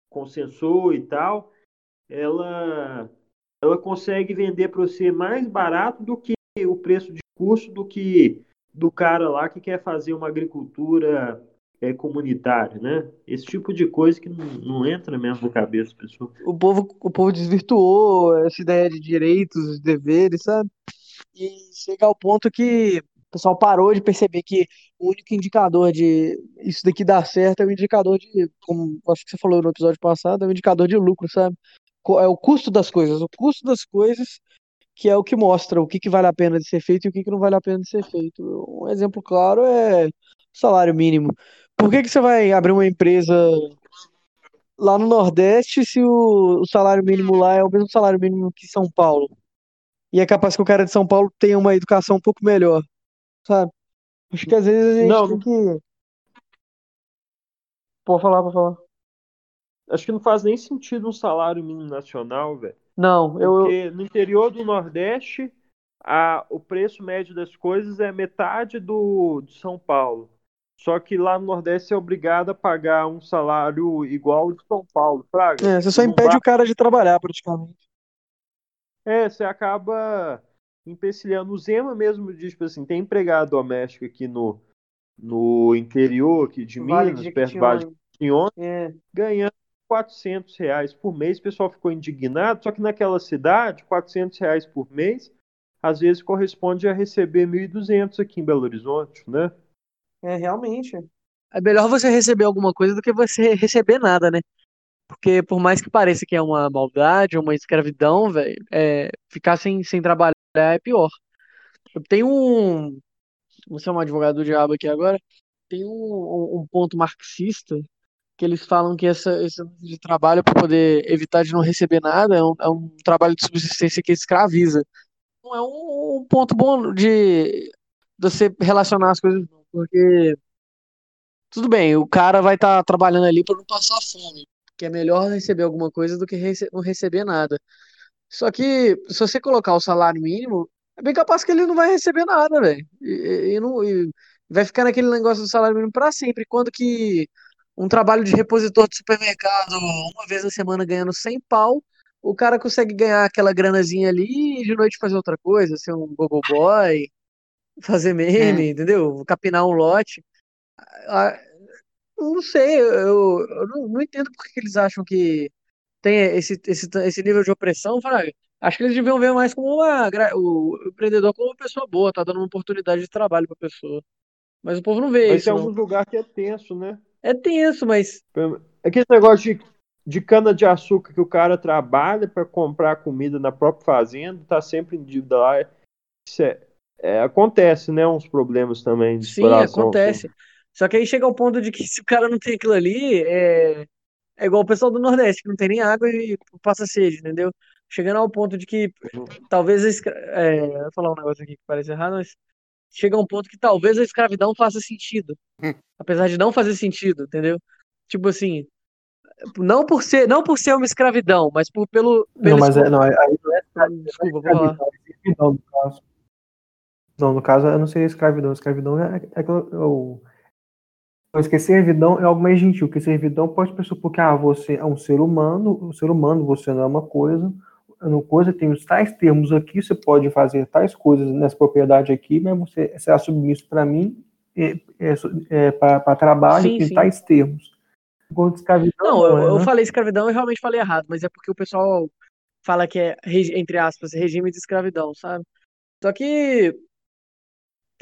com sensor e tal, ela ela consegue vender para você mais barato do que o preço de custo do que do cara lá que quer fazer uma agricultura é, comunitária, né? Esse tipo de coisa que não, não entra mesmo na cabeça das pessoas. O povo, o povo desvirtuou essa ideia de direitos, deveres, sabe? E chega ao ponto que o pessoal parou de perceber que o único indicador de isso daqui dar certo é o indicador de, como acho que você falou no episódio passado, é o indicador de lucro, sabe? é o custo das coisas. O custo das coisas que é o que mostra o que, que vale a pena de ser feito e o que, que não vale a pena de ser feito. Um exemplo claro é salário mínimo. Por que, que você vai abrir uma empresa lá no Nordeste se o, o salário mínimo lá é o mesmo salário mínimo que São Paulo? E é capaz que o cara de São Paulo tenha uma educação um pouco melhor, sabe? Acho que às vezes a gente não, tem que. Pode falar, pode falar. Acho que não faz nem sentido um salário mínimo nacional, velho. Não, eu. Porque no interior do Nordeste, a, o preço médio das coisas é metade do de São Paulo. Só que lá no Nordeste é obrigado a pagar um salário igual de São Paulo, Fraga. É, você só impede vai... o cara de trabalhar, praticamente. É, você acaba empecilhando. O Zema mesmo diz, tipo assim, tem empregado doméstico aqui no, no interior aqui de vale Minas, de perto de Quinhões, é. ganhando 400 reais por mês. O pessoal ficou indignado, só que naquela cidade, 400 reais por mês, às vezes corresponde a receber 1.200 aqui em Belo Horizonte, né? É, realmente. É melhor você receber alguma coisa do que você receber nada, né? Porque por mais que pareça que é uma maldade, uma escravidão, velho, é, ficar sem, sem trabalhar é pior. Eu tenho um. Vou ser um advogado do diabo aqui agora. Tem um, um ponto marxista que eles falam que essa, esse trabalho para poder evitar de não receber nada é um, é um, trabalho de subsistência que escraviza. Não é um, um ponto bom de, de você relacionar as coisas, porque tudo bem, o cara vai estar tá trabalhando ali para não passar fome, que é melhor receber alguma coisa do que rece não receber nada. Só que se você colocar o salário mínimo, é bem capaz que ele não vai receber nada, velho. E, e, não, e vai ficar naquele negócio do salário mínimo para sempre. Quando que um trabalho de repositor de supermercado uma vez na semana ganhando 100 pau, o cara consegue ganhar aquela granazinha ali e de noite fazer outra coisa, ser um gogo boy, fazer meme, é. entendeu? Capinar um lote. Não sei, eu, eu não, não, entendo por que eles acham que tem esse, esse, esse nível de opressão, Fraga. Acho que eles deviam ver mais como uma, o empreendedor como uma pessoa boa, tá dando uma oportunidade de trabalho pra pessoa. Mas o povo não vê Mas isso. Mas tem alguns lugares que é tenso, né? É tenso, mas. Aquele negócio de, de cana-de-açúcar que o cara trabalha para comprar comida na própria fazenda, tá sempre em dívida lá. Isso é, é, acontece, né? Uns problemas também de Sim, acontece. Assim. Só que aí chega ao ponto de que se o cara não tem aquilo ali, é, é igual o pessoal do Nordeste, que não tem nem água e passa sede, entendeu? Chegando ao ponto de que talvez. É, vou falar um negócio aqui que parece errado, mas chega a um ponto que talvez a escravidão faça sentido. Hum. Apesar de não fazer sentido, entendeu? Tipo assim, não por ser, não por ser uma escravidão, mas por pelo, pelo Não, mas é, não, aí não é Desculpa, vou falar. escravidão, é servidão, no caso. Não, no caso, eu não seria escravidão. Escravidão é, é é o- Mas que servidão é algo mais gentil, que servidão pode pressupor que ah, você é um ser humano, um ser humano, você não é uma coisa, uma coisa tem os tais termos aqui, você pode fazer tais coisas nessa propriedade aqui, mas você será submisso para mim é, é, para trabalho Sim, em sim. tais termos. Enquanto escravidão, Não, eu, é, eu né? falei escravidão e realmente falei errado, mas é porque o pessoal fala que é, entre aspas, regime de escravidão, sabe? Só que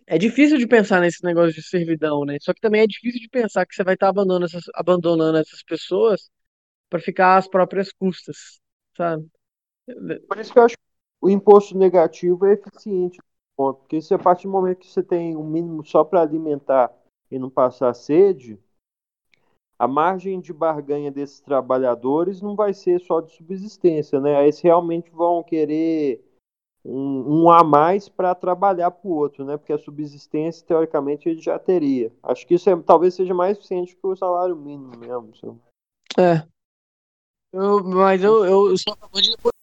é difícil de pensar nesse negócio de servidão, né? Só que também é difícil de pensar que você vai estar abandonando essas, abandonando essas pessoas para ficar às próprias custas, sabe? Por isso que eu acho que o imposto negativo é eficiente ponto, porque se a partir do momento que você tem um mínimo só para alimentar e não passar sede, a margem de barganha desses trabalhadores não vai ser só de subsistência, né? Aí eles realmente vão querer um, um a mais para trabalhar para o outro, né? Porque a subsistência, teoricamente, ele já teria. Acho que isso é- talvez seja mais eficiente que o salário mínimo mesmo. É. Eu, mas eu, eu, eu sou a favor de depois.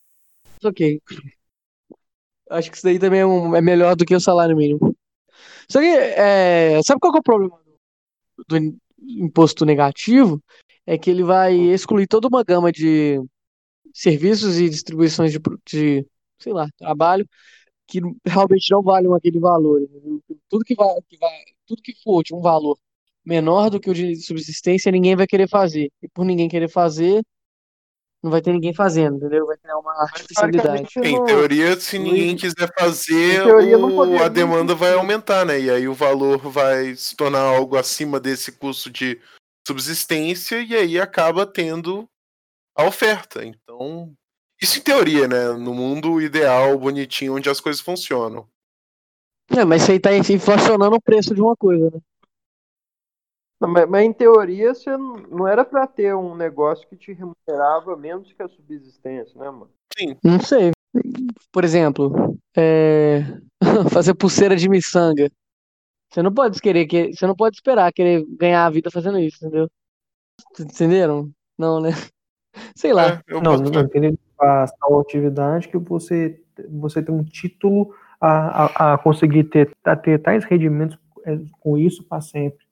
Ok. Acho que isso daí também é, um- é melhor do que o salário mínimo. Só que, é, sabe qual que é o problema do, do imposto negativo? É que ele vai excluir toda uma gama de serviços e distribuições de, de sei lá, trabalho que realmente não valem aquele valor. entendeu? Tudo que vai, que vai, tudo que for de um valor menor do que o de subsistência, ninguém vai querer fazer. E por ninguém querer fazer, não vai ter ninguém fazendo, entendeu? Vai criar uma artificialidade. Em teoria, se ninguém quiser fazer, teoria, o- poderia a demanda vai aumentar, né? E aí o valor vai se tornar algo acima desse custo de subsistência e aí acaba tendo a oferta. Então, isso em teoria, né? No mundo ideal, bonitinho, onde as coisas funcionam. É, mas isso aí tá inflacionando o preço de uma coisa, né? Não, mas, mas em teoria você não, não era para ter um negócio que te remunerava menos que a subsistência, né, mano? Não sei. Por exemplo, é, fazer pulseira de miçanga. Você não pode querer que, você não pode esperar querer ganhar a vida fazendo isso, entendeu? Entenderam? Não, né? Sei lá. É, eu Não, não, fé. não faz tal atividade que você, você tem um título a, a, a conseguir ter, a ter tais rendimentos é, com isso para sempre.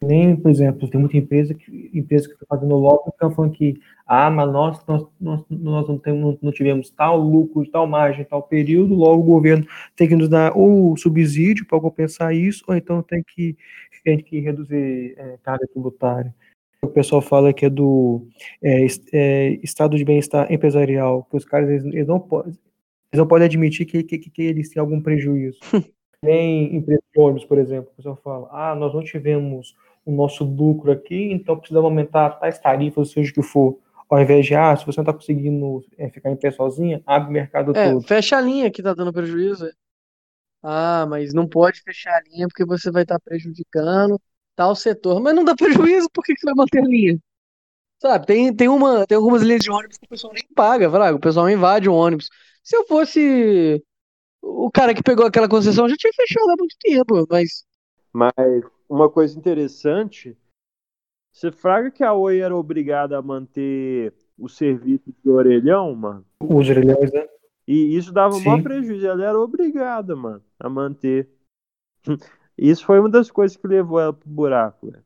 Nem, por exemplo, tem muita empresa que empresa que está fazendo lobby estão falando que ah, mas nós, nós, nós, nós não, temos, não tivemos tal lucro, tal margem, tal período, logo o governo tem que nos dar ou subsídio para compensar isso, ou então tem que, tem que reduzir é, carga tributária. O pessoal fala que é do é, é, estado de bem-estar empresarial, que os caras eles, eles não podem eles não podem admitir que, que, que eles têm algum prejuízo. Nem empresa de ônibus, por exemplo, o pessoal fala, ah, nós não tivemos o nosso lucro aqui, então precisamos aumentar tais tarifas, seja o que for. Ao invés de, ah, se você não está conseguindo é, ficar em pé sozinha, abre o mercado É, todo. fecha a linha que tá dando prejuízo. é. Ah, mas não pode fechar a linha porque você vai estar prejudicando tal setor. Mas não dá prejuízo, por que que você vai manter a linha? Sabe, tem, tem, uma, tem algumas linhas de ônibus que o pessoal nem paga, fraga, o pessoal invade o ônibus. Se eu fosse o cara que pegou aquela concessão, já tinha fechado há muito tempo, mas Mas uma coisa interessante, você fraga que a Oi era obrigada a manter o serviço de orelhão, mano. Os orelhões, né? E isso dava o maior Sim. prejuízo. Ela era obrigada, mano, a manter. Isso foi uma das coisas que levou ela pro buraco, velho.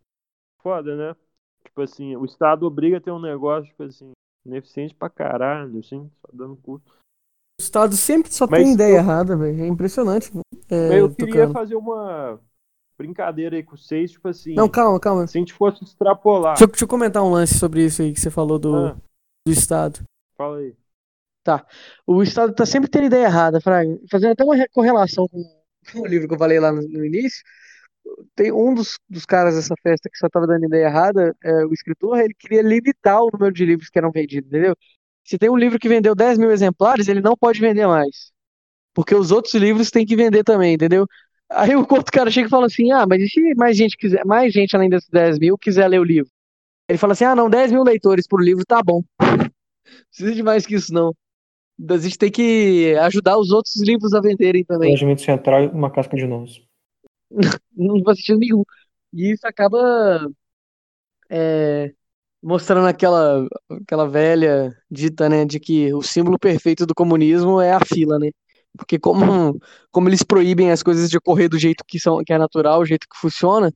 Foda, né? Tipo assim, o Estado obriga a ter um negócio, tipo assim, ineficiente pra caralho, assim, só dando custo. o Estado sempre só Mas tem ideia eu- errada, velho. É impressionante. É, Mas eu queria Tucano. fazer uma brincadeira aí com vocês, tipo assim, Não, calma, calma. se a gente fosse extrapolar. Deixa eu, deixa eu comentar um lance sobre isso aí que você falou do, Ah, do Estado. fala aí. O Estado tá sempre tendo ideia errada, Fraga. Fazendo até uma re- correlação com o livro que eu falei lá no, no início. Tem um dos, dos caras dessa festa que só tava dando ideia errada, é, o escritor, ele queria limitar o número de livros que eram vendidos, entendeu? Se tem um livro que vendeu 10 mil exemplares, ele não pode vender mais. Porque os outros livros têm que vender também, entendeu? Aí o outro cara chega e fala assim: ah, mas e se mais gente quiser, mais gente além desses 10 mil quiser ler o livro? Ele fala assim: ah, não, 10 mil leitores por livro tá bom. Não precisa de mais que isso, não. A gente tem que ajudar os outros livros a venderem também. Planejamento central e uma casca de nós. não faz sentido nenhum. E isso acaba é, mostrando aquela, aquela velha dita, né, de que o símbolo perfeito do comunismo é a fila, né? Porque como, como eles proíbem as coisas de ocorrer do jeito que, são, que é natural, o jeito que funciona,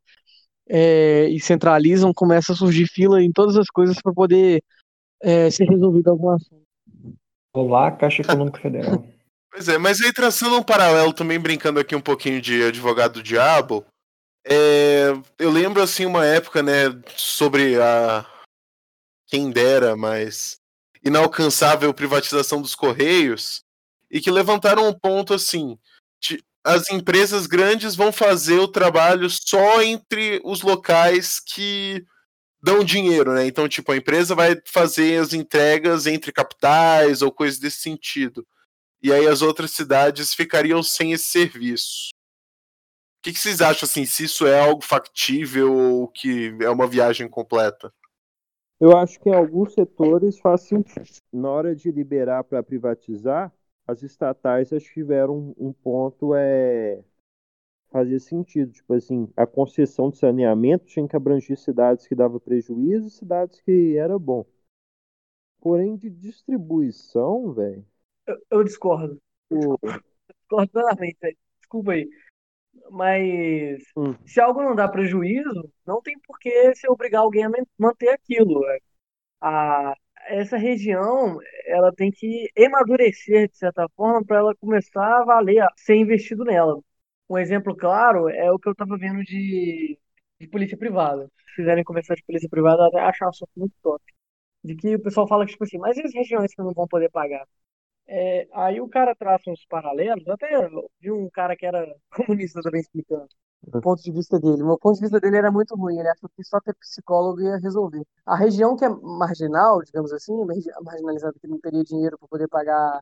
é, e centralizam, começa a surgir fila em todas as coisas para poder é, ser resolvido algum assunto. Olá, Caixa Econômica Federal. Pois é, mas aí traçando um paralelo também, brincando aqui um pouquinho de advogado do diabo, é, eu lembro assim uma época, né, sobre a quem dera, mas inalcançável privatização dos correios, e que levantaram um ponto assim, de, as empresas grandes vão fazer o trabalho só entre os locais que dão dinheiro, né? Então, tipo, a empresa vai fazer as entregas entre capitais ou coisas desse sentido e aí as outras cidades ficariam sem esse serviço. O que, que vocês acham assim, se isso é algo factível ou que é uma viagem completa? Eu acho que em alguns setores faz sentido. Na hora de liberar para privatizar, as estatais acho que tiveram um ponto é fazia sentido, tipo assim, a concessão de saneamento tinha que abranger cidades que dava prejuízo e cidades que era bom. Porém de distribuição, velho, eu, eu discordo. Eu discordo totalmente, desculpa aí. Mas hum. se algo não dá prejuízo, não tem por que se obrigar alguém a manter aquilo. A, essa região ela tem que amadurecer de certa forma para ela começar a valer, a ser investido nela. Um exemplo claro é o que eu estava vendo de, de polícia privada. Se fizerem começar de polícia privada, eu até acho um assunto muito top. De que o pessoal fala que, tipo assim, mas e as regiões que não vão poder pagar? É, aí o cara traça uns paralelos, até vi um cara que era comunista também explicando o ponto de vista dele. O ponto de vista dele era muito ruim, ele achou que só ter psicólogo ia resolver. A região que é marginal, digamos assim, marginalizada que não teria dinheiro para poder pagar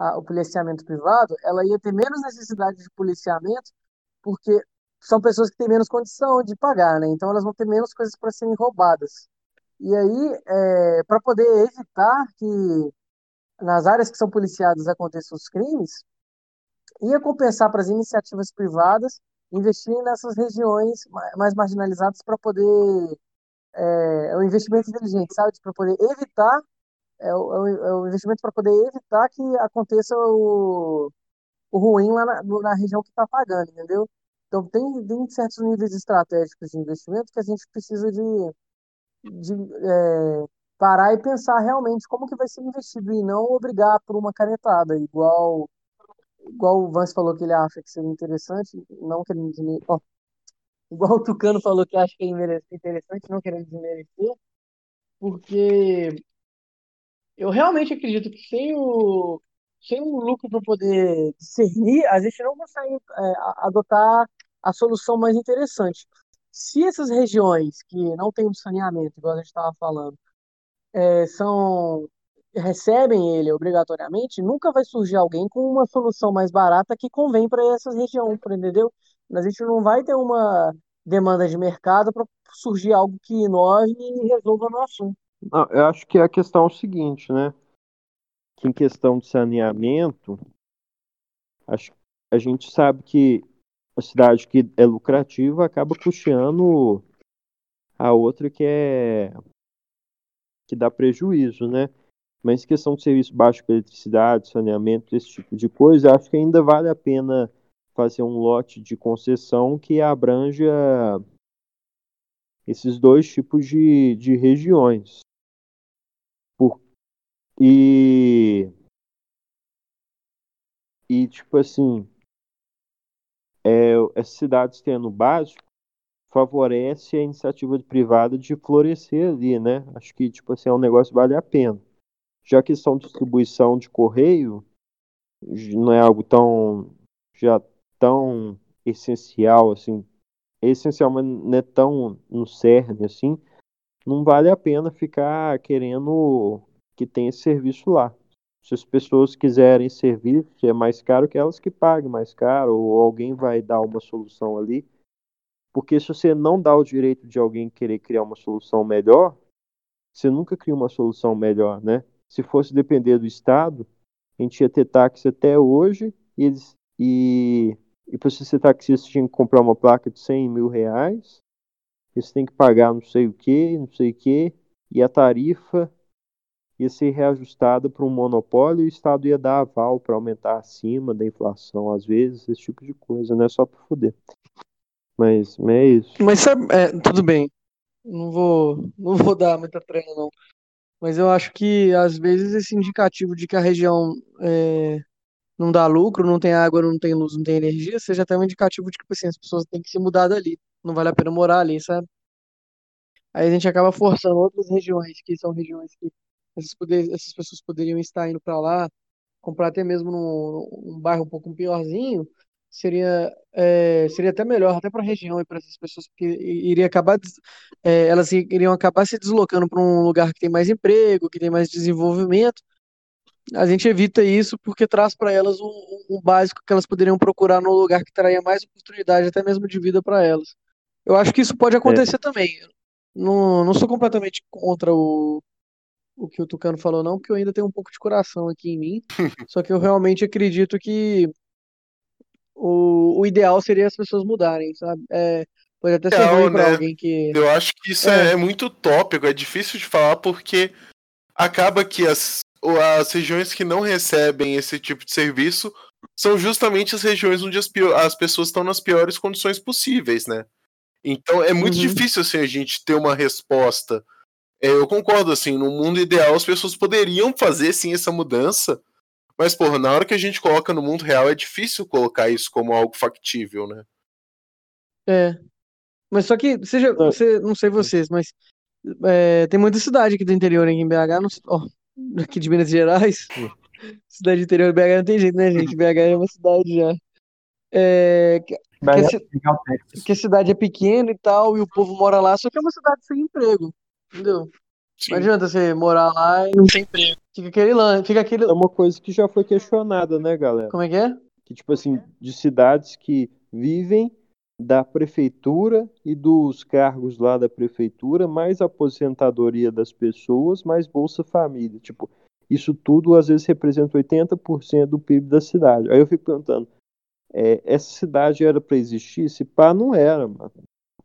a, o policiamento privado, ela ia ter menos necessidade de policiamento, porque são pessoas que têm menos condição de pagar, né? Então elas vão ter menos coisas para serem roubadas. E aí, é, para poder evitar que nas áreas que são policiadas aconteçam os crimes, ia compensar para as iniciativas privadas investirem nessas regiões mais marginalizadas para poder é, um investimento inteligente, sabe, para poder evitar é o, é o é investimento para poder evitar que aconteça o, o ruim lá na, na região que está pagando, entendeu? Então tem, tem certos níveis estratégicos de investimento que a gente precisa de, de é, parar e pensar realmente como que vai ser investido e não obrigar por uma canetada, igual igual o Vance falou que ele acha que seria interessante, não querendo desmerecer, igual o Tucano falou que acha que é interessante, não querendo desmerecer, porque eu realmente acredito que sem o sem um lucro para poder discernir, a gente não consegue é, adotar a solução mais interessante. Se essas regiões que não têm um saneamento, igual a gente estava falando, é, são recebem ele obrigatoriamente, nunca vai surgir alguém com uma solução mais barata que convém para essas regiões, entendeu? A gente não vai ter uma demanda de mercado para surgir algo que inove e resolva no assunto. Não, eu acho que a questão é o seguinte, né? Que em questão de saneamento, acho, a gente sabe que a cidade que é lucrativa acaba custeando a outra que é que dá prejuízo, né? Mas questão de serviço baixo para eletricidade, saneamento, esse tipo de coisa, acho que ainda vale a pena fazer um lote de concessão que abranja esses dois tipos de, de regiões. E, e, tipo assim, é, as cidades tendo básico, favorece a iniciativa privada de florescer ali, né? Acho que, tipo assim, é um negócio que vale a pena. Já a questão de distribuição de correio não é algo tão, já tão essencial, assim, é essencial, mas não é tão no cerne, assim, não vale a pena ficar querendo que tenha esse serviço lá. Se as pessoas quiserem servir, se é mais caro, que elas que paguem mais caro, ou alguém vai dar uma solução ali porque se você não dá o direito de alguém querer criar uma solução melhor, você nunca cria uma solução melhor, né? Se fosse depender do Estado, a gente ia ter táxi até hoje e, eles, e, e para você ser taxista tinha que comprar uma placa de 100 mil reais, você tem que pagar não sei o que, não sei o que, e a tarifa ia ser reajustada para um monopólio e o Estado ia dar aval para aumentar acima da inflação, às vezes, esse tipo de coisa, não é só para foder. Mas, mas é isso. Mas sabe, é, tudo bem. Não vou, não vou dar muita treina, não. Mas eu acho que, às vezes, esse indicativo de que a região é, não dá lucro, não tem água, não tem luz, não tem energia, seja até um indicativo de que tipo assim, as pessoas têm que se mudar dali. Não vale a pena morar ali, sabe? Aí a gente acaba forçando outras regiões, que são regiões que essas, poder, essas pessoas poderiam estar indo para lá, comprar até mesmo num, num bairro um pouco piorzinho, seria, é, seria até melhor, até para a região e para essas pessoas, porque iria acabar, é, elas iriam acabar se deslocando para um lugar que tem mais emprego, que tem mais desenvolvimento. A gente evita isso porque traz para elas um, um, básico que elas poderiam procurar no lugar que traria mais oportunidade, até mesmo de vida para elas. Eu acho que isso pode acontecer é. também. Não, não sou completamente contra o, o que o Tucano falou, não, porque eu ainda tenho um pouco de coração aqui em mim. só que eu realmente acredito que o, o ideal seria as pessoas mudarem, sabe? É, pode até ser ruim pra né? alguém que. Eu acho que isso é. é muito tópico, é difícil de falar porque acaba que as, as regiões que não recebem esse tipo de serviço são justamente as regiões onde as, as pessoas estão nas piores condições possíveis, né? Então é muito uhum. difícil assim a gente ter uma resposta. É, eu concordo assim, no mundo ideal as pessoas poderiam fazer sim essa mudança, mas porra, na hora que a gente coloca no mundo real é difícil colocar isso como algo factível, né? É. Mas só que seja, você, não sei vocês, mas é, tem muita cidade aqui do interior aqui em BH, não, aqui de Minas Gerais. cidade interior de BH não tem jeito, né, gente? BH é uma cidade já. É, que, que, a, que, a, cidade é pequena e tal, e o povo mora lá, só que é uma cidade sem emprego. Entendeu? Sim. Não adianta você morar lá e não ter emprego. Fica aquele lance, fica aquele. É uma coisa que já foi questionada, né, galera? Como é que é? Que, tipo assim, de cidades que vivem da prefeitura e dos cargos lá da prefeitura, mais aposentadoria das pessoas, mais Bolsa Família. Tipo, isso tudo às vezes representa 80% do PIB da cidade. Aí eu fico perguntando, é, essa cidade era para existir? Se pá, não era, mano.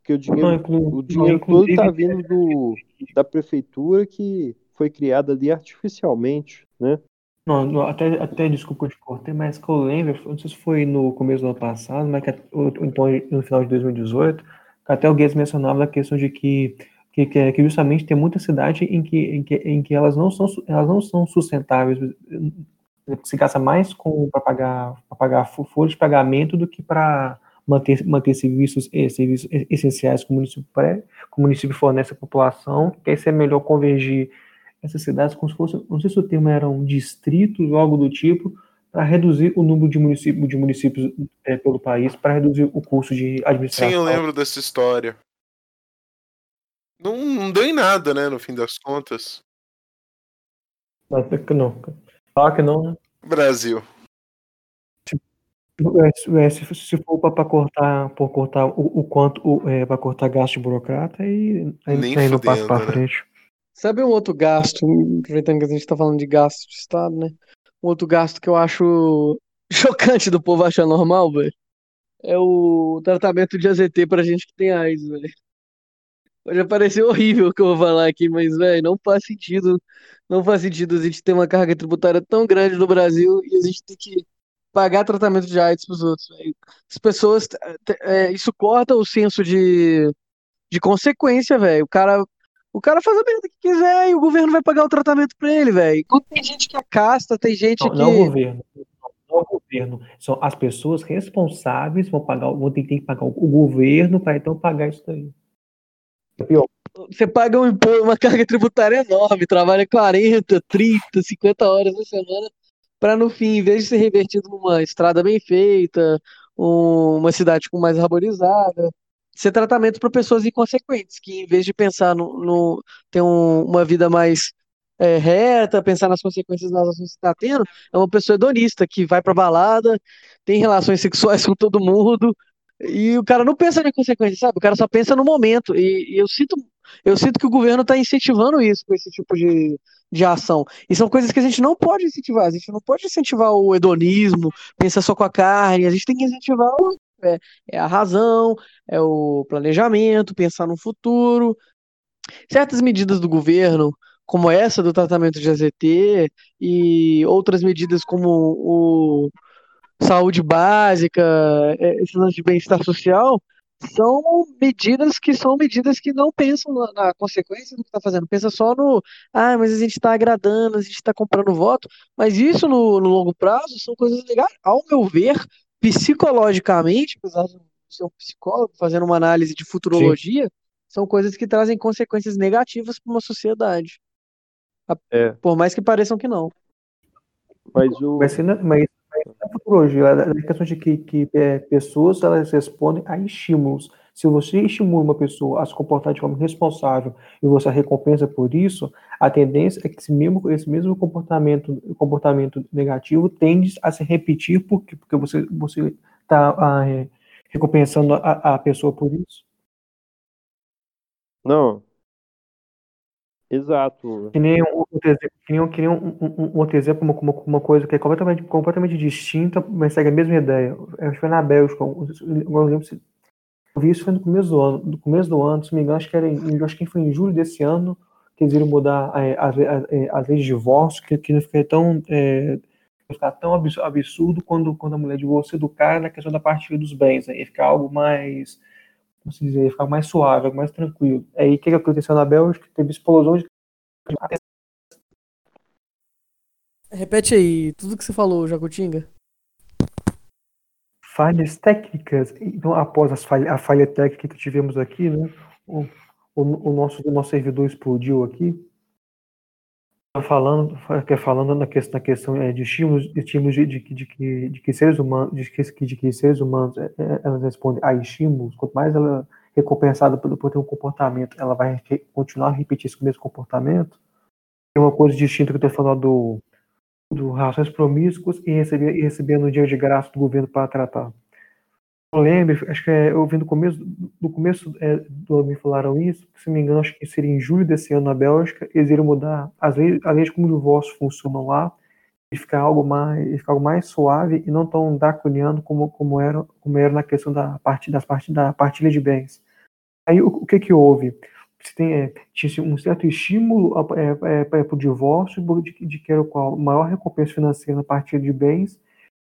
Porque o dinheiro, não, inclu... o dinheiro não, todo tá vindo do, da prefeitura que foi criada ali artificialmente, né? Não, até, até desculpa te cortar, mas que eu lembro, não sei se foi no começo do ano passado, mas que, então no final de 2018, até o Guedes mencionava a questão de que, que, que justamente tem muita cidade em que, em que, em que elas, não são, elas não são sustentáveis, se gasta mais para pagar, pagar folha de pagamento do que para manter, manter serviços, eh, serviços essenciais que o município, pré, que o município fornece à população, que aí é melhor convergir essas cidades como se fosse, não sei se o termo eram distritos ou algo do tipo, para reduzir o número de municípios, de municípios é, pelo país, para reduzir o custo de administração. Sim, eu lembro dessa história. Não, não deu em nada, né, no fim das contas. Não, não. Fala que não, né? Brasil. É, se, se for para cortar, por cortar o, o quanto o, é, para cortar gasto burocrata, aí, aí, aí não passa para né? frente. Sabe um outro gasto, aproveitando que a gente está falando de gasto de Estado, né? Um outro gasto que eu acho chocante do povo achar normal, velho. É o tratamento de AZT pra gente que tem AIDS, velho. Pode parecer horrível o que eu vou falar aqui, mas, velho, não faz sentido. Não faz sentido a gente ter uma carga tributária tão grande no Brasil e a gente ter que pagar tratamento de AIDS pros outros. As pessoas. É, isso corta o senso de, de consequência, velho. O cara. O cara faz a merda que quiser e o governo vai pagar o tratamento pra ele, velho. Tem gente que é casta, tem gente não, que. Não é o governo. Não é o governo. São as pessoas responsáveis vão pagar, vão ter, ter que pagar o governo para então pagar isso daí. É pior. Você paga um, uma carga tributária enorme, trabalha 40, 30, 50 horas na semana para no fim, em vez de ser revertido numa estrada bem feita, um, uma cidade com mais arborizada, ser tratamento para pessoas inconsequentes, que em vez de pensar no, no ter um, uma vida mais é, reta, pensar nas consequências das ações que está tendo, é uma pessoa hedonista que vai para balada, tem relações sexuais com todo mundo, e o cara não pensa na consequência, sabe? O cara só pensa no momento. E, e eu sinto eu sinto que o governo está incentivando isso com esse tipo de, de ação. E são coisas que a gente não pode incentivar. A gente não pode incentivar o hedonismo, pensar só com a carne. A gente tem que incentivar o, é, é a razão, é o planejamento, pensar no futuro. Certas medidas do governo, como essa do tratamento de AZT e outras medidas como o saúde básica, é, esse lance de bem-estar social, são medidas que são medidas que não pensam na, na consequência do que está fazendo, pensa só no, ah, mas a gente está agradando, a gente está comprando voto, mas isso no, no, longo prazo são coisas legais, ao meu ver, psicologicamente, apesar de ser um psicólogo fazendo uma análise de futurologia, Sim. são coisas que trazem consequências negativas para uma sociedade. É. Por mais que pareçam que não. Mas o. Mas, mas futurologia, a questão de que, que é, pessoas elas respondem a estímulos. Se você estimula uma pessoa a se comportar de forma responsável e você a recompensa por isso, a tendência é que esse mesmo, esse mesmo comportamento, comportamento negativo tende a se repetir porque, porque você está você tá, ah, é, recompensando a, a pessoa por isso. Não, Exato. Que nem, um, que nem, que nem um, um, outro exemplo, uma, uma, uma, coisa que é completamente, completamente distinta, mas segue a mesma ideia. Acho que foi na Bélgica, eu lembro se. Eu vi isso foi no começo do ano, no começo do ano, se me engano, acho que era em, acho que foi em julho desse ano, que eles iriam mudar é, é, as leis de divórcio, que, que não fica tão. É, ficar tão absurdo quando, quando a mulher divorcia do cara na questão da partilha dos bens, né? ficar algo mais como se dizer, ficar mais suave, mais tranquilo. Aí o que, que aconteceu na Bélgica? Teve explosões de. Repete aí, tudo que você falou, Jacutinga. Falhas técnicas. Então, após as falha, a falha técnica que tivemos aqui, né, o, o, o, nosso, o nosso servidor explodiu aqui falando, falando na questão, na questão é, de estímulos, estímulos de, de, de, que, de que seres humanos, de que, de que seres humanos, é, é elas respondem a estímulos, quanto mais ela é recompensada por, por ter um comportamento, ela vai continuar a repetir esse mesmo comportamento. Tem uma coisa distinta que eu estou falando do, do relações promíscuas e receber, e receber no dia de graça do governo para tratar eu lembro, acho que é, eu vi no começo, no começo é, do ano me falaram isso, se não me engano, acho que seria em julho desse ano na Bélgica, eles iriam mudar as leis, as leis como o divórcio funcionam lá, e ficar algo mais, ficar algo mais suave e não tão draconiano como, como, era, como era na questão da, parte, das part, da partilha de bens. Aí o, o que que houve? Você tem, é, tinha um certo estímulo é, é, para o divórcio, de, de que era qual maior recompensa financeira na partilha de bens,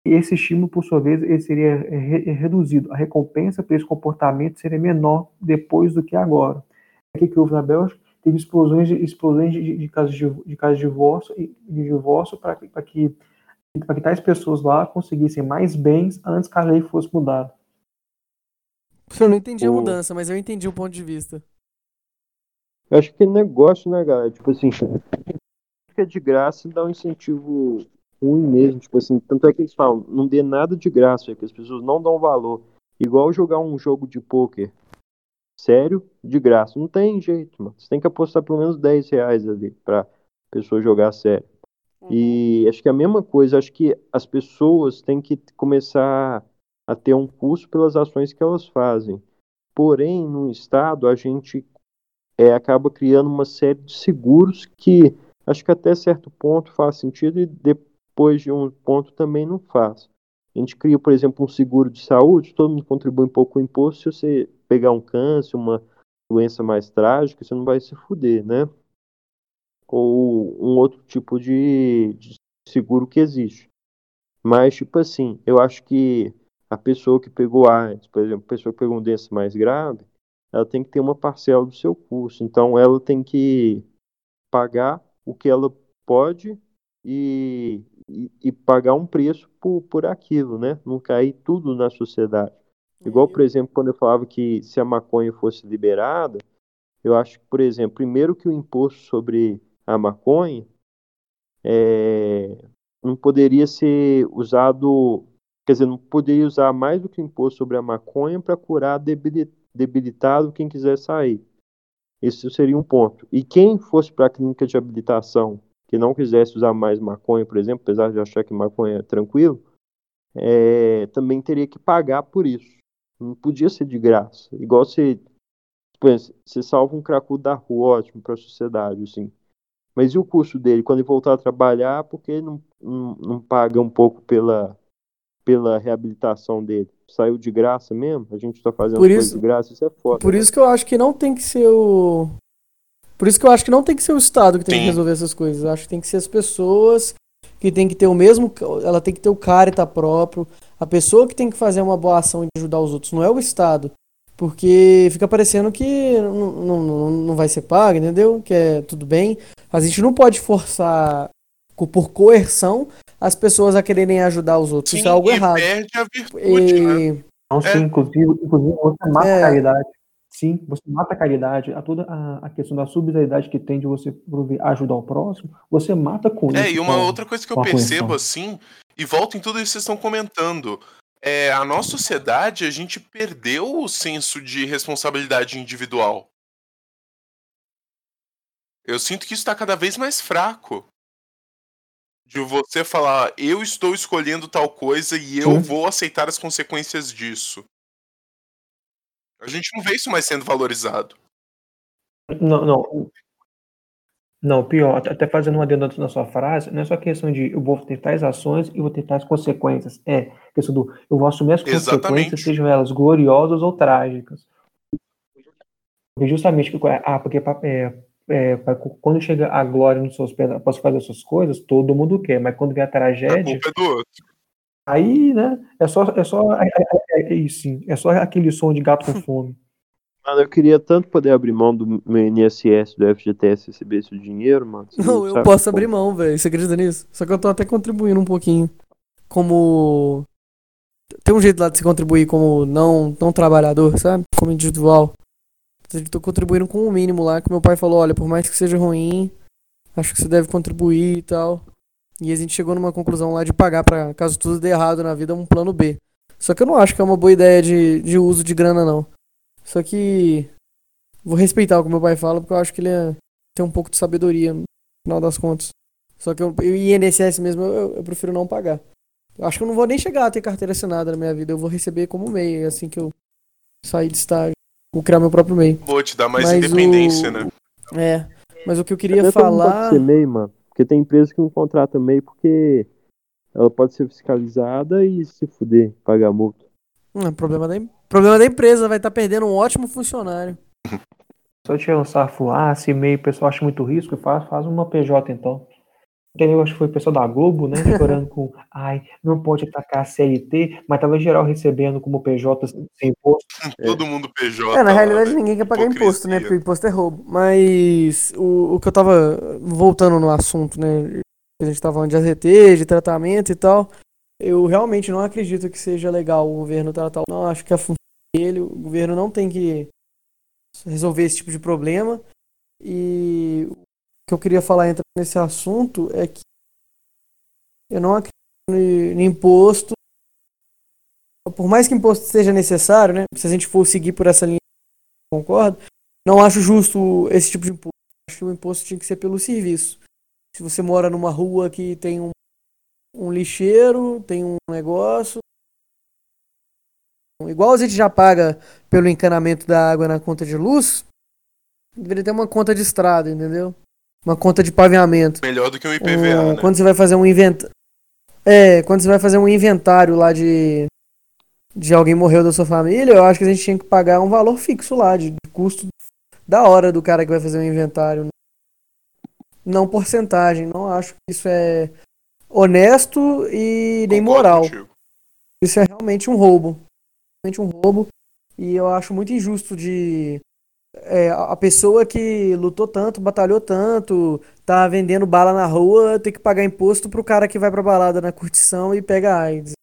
e esse estímulo, por sua vez, ele seria re reduzido. A recompensa por esse comportamento seria menor depois do que agora. O que, que houve na Bélgica? Teve explosões de, explosões de, de casos, de, de casos de divórcio, de divórcio para que, que, que tais pessoas lá conseguissem mais bens antes que a lei fosse mudada. Eu não entendi a mudança, mas eu entendi o ponto de vista. Eu acho que é negócio, né, galera? Tipo assim, fica de graça e dá um incentivo ruim mesmo, tipo assim, tanto é que eles falam, não dê nada de graça, é que as pessoas não dão valor. Igual jogar um jogo de pôquer sério, de graça. Não tem jeito, mano. Você tem que apostar pelo menos 10 reais ali pra pessoa jogar sério. Uhum. E acho que é a mesma coisa, acho que as pessoas têm que começar a ter um custo pelas ações que elas fazem. Porém, no Estado, a gente é, acaba criando uma série de seguros que acho que até certo ponto faz sentido e depois depois de um ponto também não faz. A gente cria, por exemplo, um seguro de saúde, todo mundo contribui um pouco com o imposto, se você pegar um câncer, uma doença mais trágica, você não vai se fuder, né? Ou um outro tipo de, de seguro que existe. Mas, tipo assim, eu acho que a pessoa que pegou AIDS, por exemplo, a pessoa que pegou uma doença mais grave, ela tem que ter uma parcela do seu custo. Então, ela tem que pagar o que ela pode e, e, e, pagar um preço por, por aquilo, né? Não cair tudo na sociedade. Igual, por exemplo, quando eu falava que se a maconha fosse liberada, eu acho que, por exemplo, primeiro que o imposto sobre a maconha é, não poderia ser usado, quer dizer, não poderia usar mais do que o imposto sobre a maconha para curar debilitado quem quiser sair. Esse seria um ponto. E quem fosse para a clínica de habilitação que não quisesse usar mais maconha, por exemplo, apesar de achar que maconha é tranquilo, é, também teria que pagar por isso. Não podia ser de graça. Igual você, tipo, você salva um cracudo da rua, ótimo para a sociedade, assim. Mas e o custo dele quando ele voltar a trabalhar, porque não, não, não paga um pouco pela, pela reabilitação dele? Saiu de graça mesmo? A gente tá fazendo Por coisa isso- de graça, isso é foda. Por né? isso que eu acho que não tem que ser o. Por isso que eu acho que não tem que ser o Estado que tem Sim. que resolver essas coisas. Eu acho que tem que ser as pessoas que tem que ter o mesmo. Ela tem que ter o carita próprio. A pessoa que tem que fazer uma boa ação de ajudar os outros, não é o Estado. Porque fica parecendo que não, não, não- vai ser pago, entendeu? Que é tudo bem. A gente não pode forçar por coerção as pessoas a quererem ajudar os outros. Isso é algo e errado. perde a virtude, né? E- Não, sim, inclusive, inclusive você mata É. a caridade. Sim, você mata a caridade. A toda a, a questão da subsidiariedade que tem de você prover- ajudar o próximo, você mata com isso. É, e uma com- outra coisa que eu percebo assim, e volta em tudo isso que vocês estão comentando, é a nossa sociedade, a gente perdeu o senso de responsabilidade individual. Eu sinto que isso está cada vez mais fraco. De você falar, eu estou escolhendo tal coisa e eu Sim. vou aceitar as consequências disso. A gente não vê isso mais sendo valorizado. Não, não. Não, pior, até- fazendo uma adendo na sua frase, não é só questão de eu vou ter tais ações e vou ter tais consequências. É questão do eu vou assumir as consequências, Exatamente. sejam elas gloriosas ou trágicas. Porque justamente, ah, porque é, é, quando chega a glória nos seus pés, posso fazer essas coisas, todo mundo quer, mas quando vem a A tragédia, culpa é do outro. aí, né, é só, é só, é, é- é isso, sim, é só aquele som de gato com fome. Mano, eu queria tanto poder abrir mão do meu INSS, do FGTS, receber esse dinheiro, mano. Você Não, eu sabe posso como- abrir mão, velho. Você acredita nisso? Só que eu tô até contribuindo um pouquinho. Como. Tem um jeito lá de se contribuir como não, não trabalhador, sabe? Como individual. Eu tô contribuindo com o mínimo lá, que meu pai falou, olha, por mais que seja ruim, acho que você deve contribuir e tal. E a gente chegou numa conclusão lá de pagar pra, caso tudo dê errado na vida, um plano B. Só que eu não acho que é uma boa ideia de, de uso de grana, não. Só que vou respeitar o que meu pai fala, porque eu acho que ele é, tem um pouco de sabedoria no final das contas. Só que eu, eu INSS mesmo, eu, eu prefiro não pagar. Eu acho que eu não vou nem chegar a ter carteira assinada na minha vida. Eu vou receber como MEI, assim que eu sair de estágio. Vou criar meu próprio MEI. Vou te dar mais Mas independência, o- né? É. Mas o que eu queria mundo falar. Pode ser MEI, mano. Porque tem empresa que não contrata MEI porque ela pode ser fiscalizada e se fuder, pagar multa. Hum, problema, da, em- problema da empresa, vai estar perdendo um ótimo funcionário. Se eu tiver um sarfo lá, se meio o pessoal acha muito risco, faz, faz uma PJ então. Entendeu? Acho que foi o pessoal da Globo, né? Chorando com, ai, não pode atacar a CLT, mas tava geral recebendo como PJ sem imposto. Todo mundo PJ. É, na realidade né? ninguém quer pagar Hipocrisia. imposto, né? Porque o imposto é roubo. Mas o, o que eu tava voltando no assunto, né? A gente tava falando de AZT, de tratamento e tal. Eu realmente não acredito que seja legal o governo tratar. Não acho que a função dele, o governo não tem que resolver esse tipo de problema. E o que eu queria falar entrando nesse assunto é que eu não acredito no, imposto. Por mais que imposto seja necessário, né? Se a gente for seguir por essa linha, concordo. Não acho justo esse tipo de imposto. Acho que o imposto tinha que ser pelo serviço. Se você mora numa rua que tem um, um lixeiro, tem um negócio. Igual a gente já paga pelo encanamento da água na conta de luz, deveria ter uma conta de estrada, entendeu? Uma conta de paviamento. Melhor do que um IPVA, Um- né? Quando você vai fazer um inventário. É, quando você vai fazer um inventário lá de. De alguém morreu da sua família, eu acho que a gente tinha que pagar um valor fixo lá, de, de custo da hora do cara que vai fazer o inventário. né? Não porcentagem. Não acho que isso é honesto e nem moral. contigo. Isso é realmente um roubo. Realmente um roubo. E eu acho muito injusto de. é, a pessoa que lutou tanto, batalhou tanto, tá vendendo bala na rua, ter que pagar imposto pro cara que vai pra balada na curtição e pega AIDS.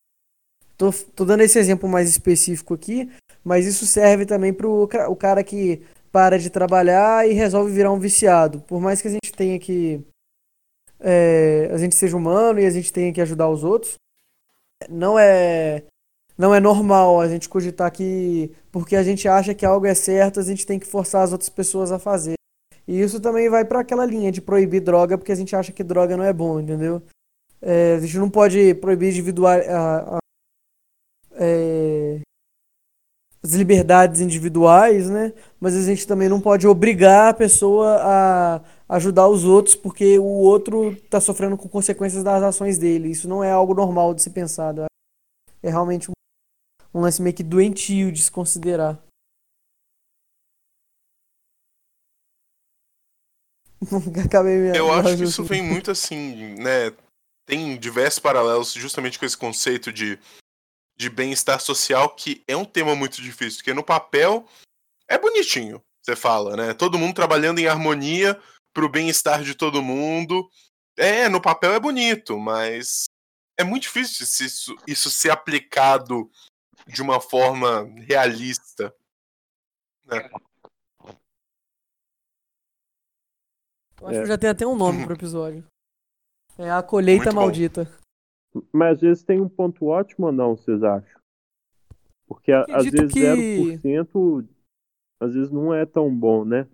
Tô, tô dando esse exemplo mais específico aqui, mas isso serve também pro o cara que para de trabalhar e resolve virar um viciado. Por mais que a gente tenha que. é, a gente seja humano e a gente tenha que ajudar os outros, não é não é normal a gente cogitar que porque a gente acha que algo é certo, a gente tem que forçar as outras pessoas a fazer. E isso também vai para aquela linha de proibir droga porque a gente acha que droga não é bom, entendeu? É, a gente não pode proibir individual, a- a- é, as liberdades individuais, né? mas a gente também não pode obrigar a pessoa a ajudar os outros porque o outro está sofrendo com consequências das ações dele. Isso não é algo normal de se pensar. É realmente um, um lance meio que doentio de se considerar. Eu acho que isso vem muito assim, né? Tem diversos paralelos justamente com esse conceito de, de bem-estar social, que é um tema muito difícil, porque no papel é bonitinho, você fala, né? Todo mundo trabalhando em harmonia pro bem-estar de todo mundo. É, no papel é bonito, mas é muito difícil isso, isso ser aplicado de uma forma realista. Né? Eu acho é. que já tem até um nome pro episódio. É a colheita muito maldita. Bom. Mas às vezes tem um ponto ótimo ou não, vocês acham? Porque às vezes que... 0% às vezes não é tão bom, né?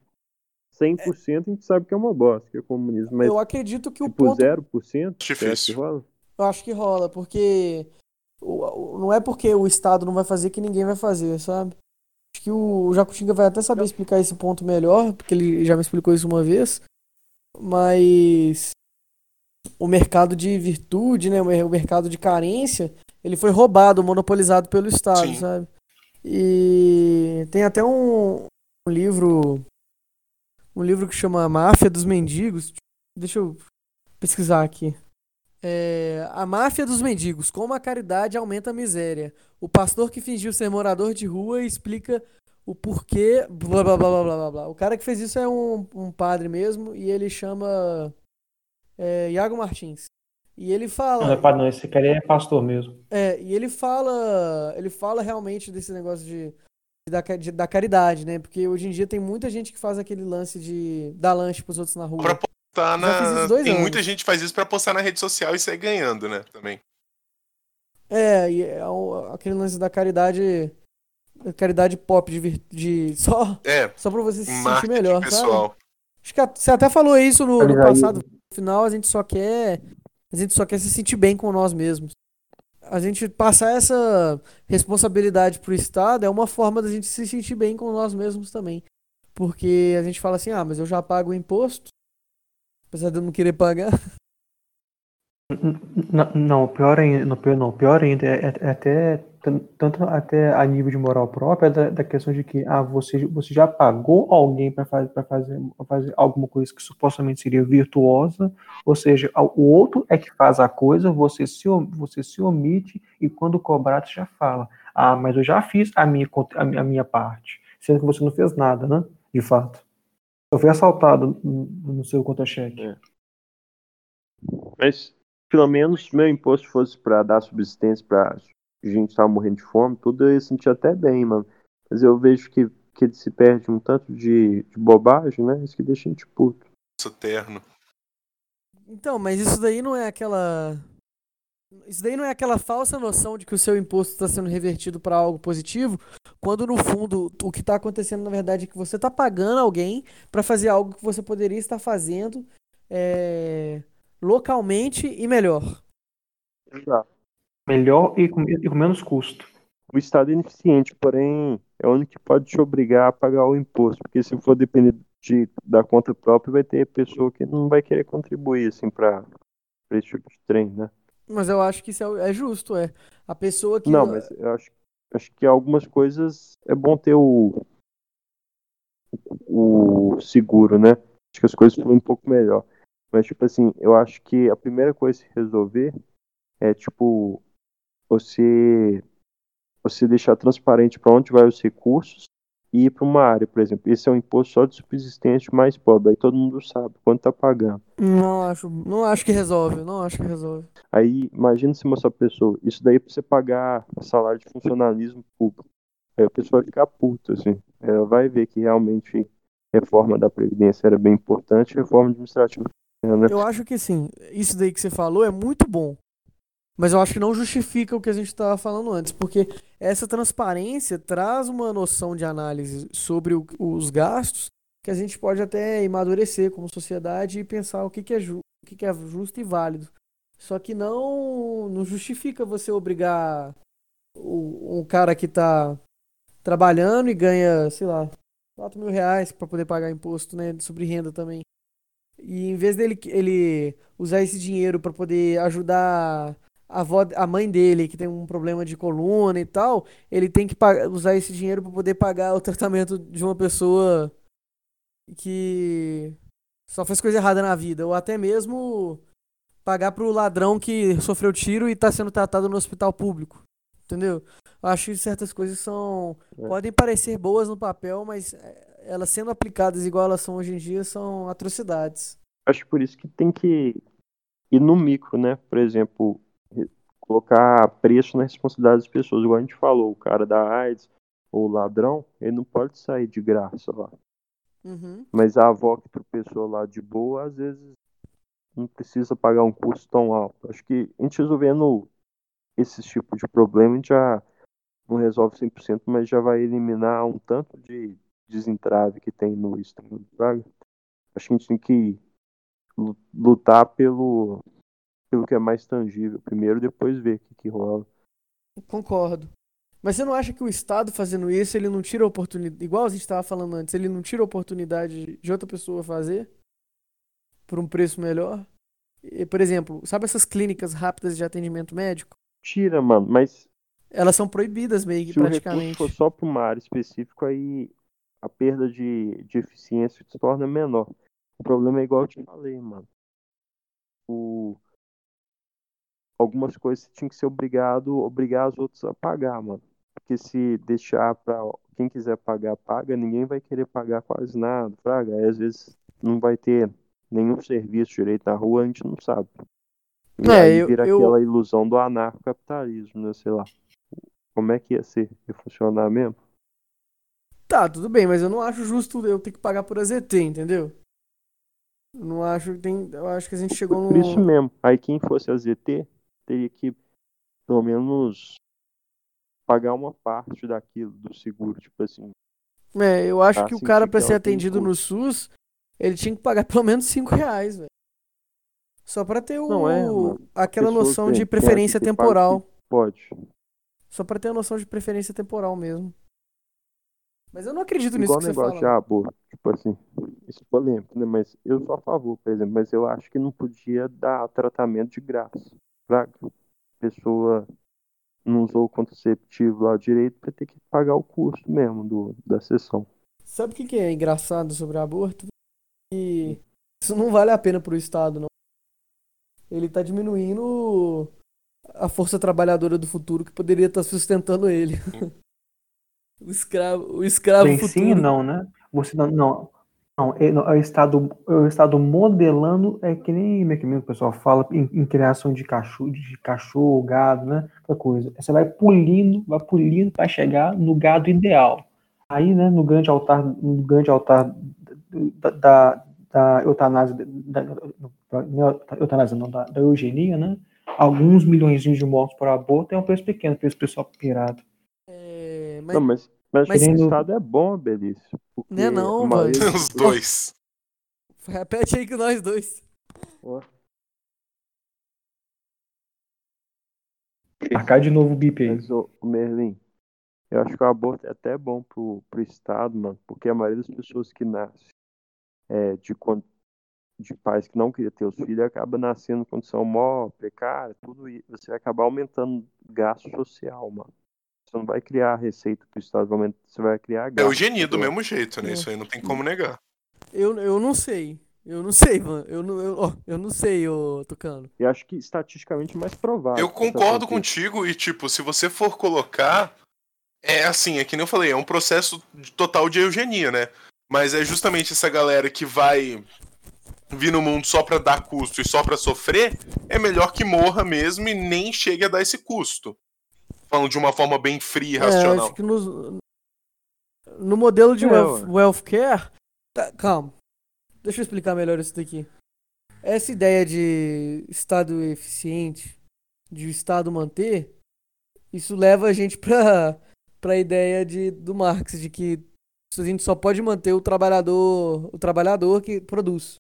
100% a gente sabe que é uma bosta, que é comunismo. Mas, eu acredito que o tipo, ponto... 0% difícil. rola? Eu acho que rola, porque não é porque o Estado não vai fazer que ninguém vai fazer, sabe? Acho que o Jacutinga vai até saber explicar esse ponto melhor, porque ele já me explicou isso uma vez. Mas o mercado de virtude, né, o mercado de carência, ele foi roubado, monopolizado pelo Estado, Sim. sabe? E tem até um, um livro um livro que chama Máfia dos Mendigos. Deixa eu pesquisar aqui. É, a máfia dos mendigos, como a caridade aumenta a miséria. O pastor que fingiu ser morador de rua explica o porquê. Blá blá blá blá blá blá. O cara que fez isso é um, um padre mesmo e ele chama é, Iago Martins. E ele fala. Não é padre, não, esse cara é pastor mesmo. É, e ele fala. Ele fala realmente desse negócio de da, de, da caridade, né? Porque hoje em dia tem muita gente que faz aquele lance de dar lanche pros outros na rua. Pra postar na. Tem anos. muita gente que faz isso pra postar na rede social e sair ganhando, né? Também. É, e é aquele lance da caridade. Caridade pop de, de só, é, só pra você se sentir melhor, pessoal. sabe? Acho que você até falou isso no, no passado. No final, a gente só quer. A gente só quer se sentir bem com nós mesmos a gente passar essa responsabilidade pro Estado é uma forma da gente se sentir bem com nós mesmos também. Porque a gente fala assim, ah, mas eu já pago o imposto, apesar de eu não querer pagar. Não, não pior ainda, pior, não, pior ainda é, é, até tanto até a nível de moral própria da, da, questão de que ah, você, você já pagou alguém para fazer, fazer, fazer alguma coisa que supostamente seria virtuosa, ou seja, o outro é que faz a coisa, você se, você se omite e quando cobrar você já fala, ah, mas eu já fiz a minha, a minha parte, sendo que você não fez nada, né? De fato. Eu fui assaltado no seu conta-cheque. É. Mas pelo menos meu imposto fosse para dar subsistência para gente estar morrendo de fome, tudo eu ia sentir até bem, mano. Mas eu vejo que, que ele se perde um tanto de, de bobagem, né? Isso que deixa a gente puto. Isso terno. Então, mas isso daí não é aquela. Isso daí não é aquela falsa noção de que o seu imposto está sendo revertido para algo positivo, quando no fundo o que está acontecendo na verdade é que você está pagando alguém para fazer algo que você poderia estar fazendo é, localmente e melhor. Exato. Melhor e com, e com menos custo. O Estado é ineficiente, porém é o único que pode te obrigar a pagar o imposto, porque se for depender de, da conta própria, vai ter pessoa que não vai querer contribuir assim para esse tipo de trem, né? Mas eu acho que isso é, é, justo, é. A pessoa que. Não, mas eu acho, acho que algumas coisas é bom ter o, o seguro, né? Acho que as coisas ficam um pouco melhor. Mas, tipo assim, eu acho que a primeira coisa a se resolver é, tipo, você, você deixar transparente para onde vai os recursos e ir para uma área, por exemplo. Esse é um imposto só de subsistência mais pobre, aí todo mundo sabe quanto tá pagando. Não acho, não acho que resolve, não acho que resolve. Aí, imagina se uma só pessoa, isso daí para você pagar salário de funcionalismo público. Aí a pessoa vai ficar puta, assim. Ela vai ver que realmente reforma da Previdência era bem importante, reforma administrativa né? Eu acho que sim. Isso daí que você falou é muito bom. Mas eu acho que não justifica o que a gente estava falando antes, porque essa transparência traz uma noção de análise sobre o, os gastos que a gente pode até amadurecer como sociedade e pensar o que, que, é, ju o que, que é justo e válido. Só que não, não justifica você obrigar o, um cara que está trabalhando e ganha, sei lá, 4 mil reais para poder pagar imposto, né, sobre renda também. E em vez dele ele usar esse dinheiro para poder ajudar a, avó, a mãe dele, que tem um problema de coluna e tal, ele tem que pagar, usar esse dinheiro para poder pagar o tratamento de uma pessoa que só fez coisa errada na vida, ou até mesmo pagar pro ladrão que sofreu tiro e está sendo tratado no hospital público. Entendeu? Eu acho que certas coisas são. É. podem parecer boas no papel, mas é, elas sendo aplicadas igual elas são hoje em dia são atrocidades. Acho por isso que tem que ir no micro, né? Por exemplo, colocar preço na responsabilidade das pessoas. Igual a gente falou, o cara da AIDS ou o ladrão, ele não pode sair de graça lá. Uhum. Mas a avó que tropeçou lá de boa, às vezes não precisa pagar um custo tão alto. Acho que a gente resolvendo esse tipo de problema, a gente já não resolve 100%, mas já vai eliminar um tanto de desentrave que tem no Praga. Acho que a gente tem que lutar pelo, pelo que é mais tangível primeiro, depois ver o que, que rola. Concordo. Mas você não acha que o Estado fazendo isso, ele não tira a oportunidade, igual a gente estava falando antes, ele não tira a oportunidade de outra pessoa fazer por um preço melhor? E, por exemplo, sabe essas clínicas rápidas de atendimento médico? Tira, mano, mas. Elas são proibidas meio que se praticamente. Se for só para uma área específica, aí a perda de, de eficiência se torna menor. O problema é igual eu te falei, mano. O... Algumas coisas você tinha que ser obrigado, obrigar os outros a pagar, mano. Porque se deixar para quem quiser pagar, paga, ninguém vai querer pagar quase nada, fraga. Aí às vezes não vai ter nenhum serviço direito na rua, a gente não sabe. E é, aí vira eu, aquela ilusão do anarcocapitalismo, né? Sei lá. Como é que ia ser? Ia funcionar mesmo? Tá, tudo bem, mas eu não acho justo eu ter que pagar por AZT, entendeu? Eu não acho que tem. Eu acho que a gente chegou no. Por isso mesmo. Aí quem fosse AZT teria que, pelo menos, pagar uma parte daquilo, do seguro, tipo assim. É, eu acho que o cara, pra ser atendido no SUS, ele tinha que pagar pelo menos 5 reais, velho. Só pra ter o, é, aquela noção de preferência temporal. Pode. Só pra ter a noção de preferência temporal mesmo. Mas eu não acredito Igual nisso que você fala. de aborto, tipo assim, isso é polêmico, né? Mas eu sou a favor, por exemplo, mas eu acho que não podia dar tratamento de graça pra pessoa não usou o contraceptivo lá direito pra ter que pagar o custo mesmo do, da sessão. Sabe o que, que é engraçado sobre aborto? Que isso não vale a pena pro Estado, não. Ele tá diminuindo a força trabalhadora do futuro que poderia estar tá sustentando ele. O escravo, o escravo Sim, futuro. sim não, né? Você não, não, não, é, é, o estado, é o estado modelando é que nem é que o pessoal fala em, em, criação de cachorro, de cachorro, gado, né? Outra coisa. Você vai pulindo, vai pulindo para chegar no gado ideal. Aí, né, no grande altar, no grande altar da, da, da eutanásia, da, da, eutanásia não, da, da eugenia, né? Alguns milhões de mortos por aborto é um preço pequeno para esse pessoal pirado. Mas, não, mas, mas, mas estado é bom, Belício. Não é não, mano. Os dois. Repete aí que nós dois. Marcar de novo o bip aí. Mas, ô, Merlin, eu acho que o aborto é até bom pro, pro Estado, mano, porque a maioria das pessoas que nascem é, de, de pais que não queriam ter os filhos acaba nascendo em condição mó precária, tudo isso. Você vai acabar aumentando gasto social, mano. Você não vai criar receita para o Estado, você vai criar gasto. É eugenia do mesmo jeito, né? É. Isso aí não tem como negar. Eu, eu não sei. Eu não sei, mano. Eu não, eu, eu não sei, ô Tucano. Eu acho que estatisticamente mais provável. Eu concordo contigo e, tipo, se você for colocar. É assim, é que nem eu falei, é um processo total de eugenia, né? Mas é justamente essa galera que vai vir no mundo só pra dar custo e só pra sofrer, é melhor que morra mesmo e nem chegue a dar esse custo falando de uma forma bem fria e racional. É, acho que no, no modelo de é, wealth, wealth care. Tá, calma. Deixa eu explicar melhor isso daqui. Essa ideia de Estado eficiente, de o Estado manter, isso leva a gente para a ideia de, do Marx, de que a gente só pode manter o trabalhador, o trabalhador que produz.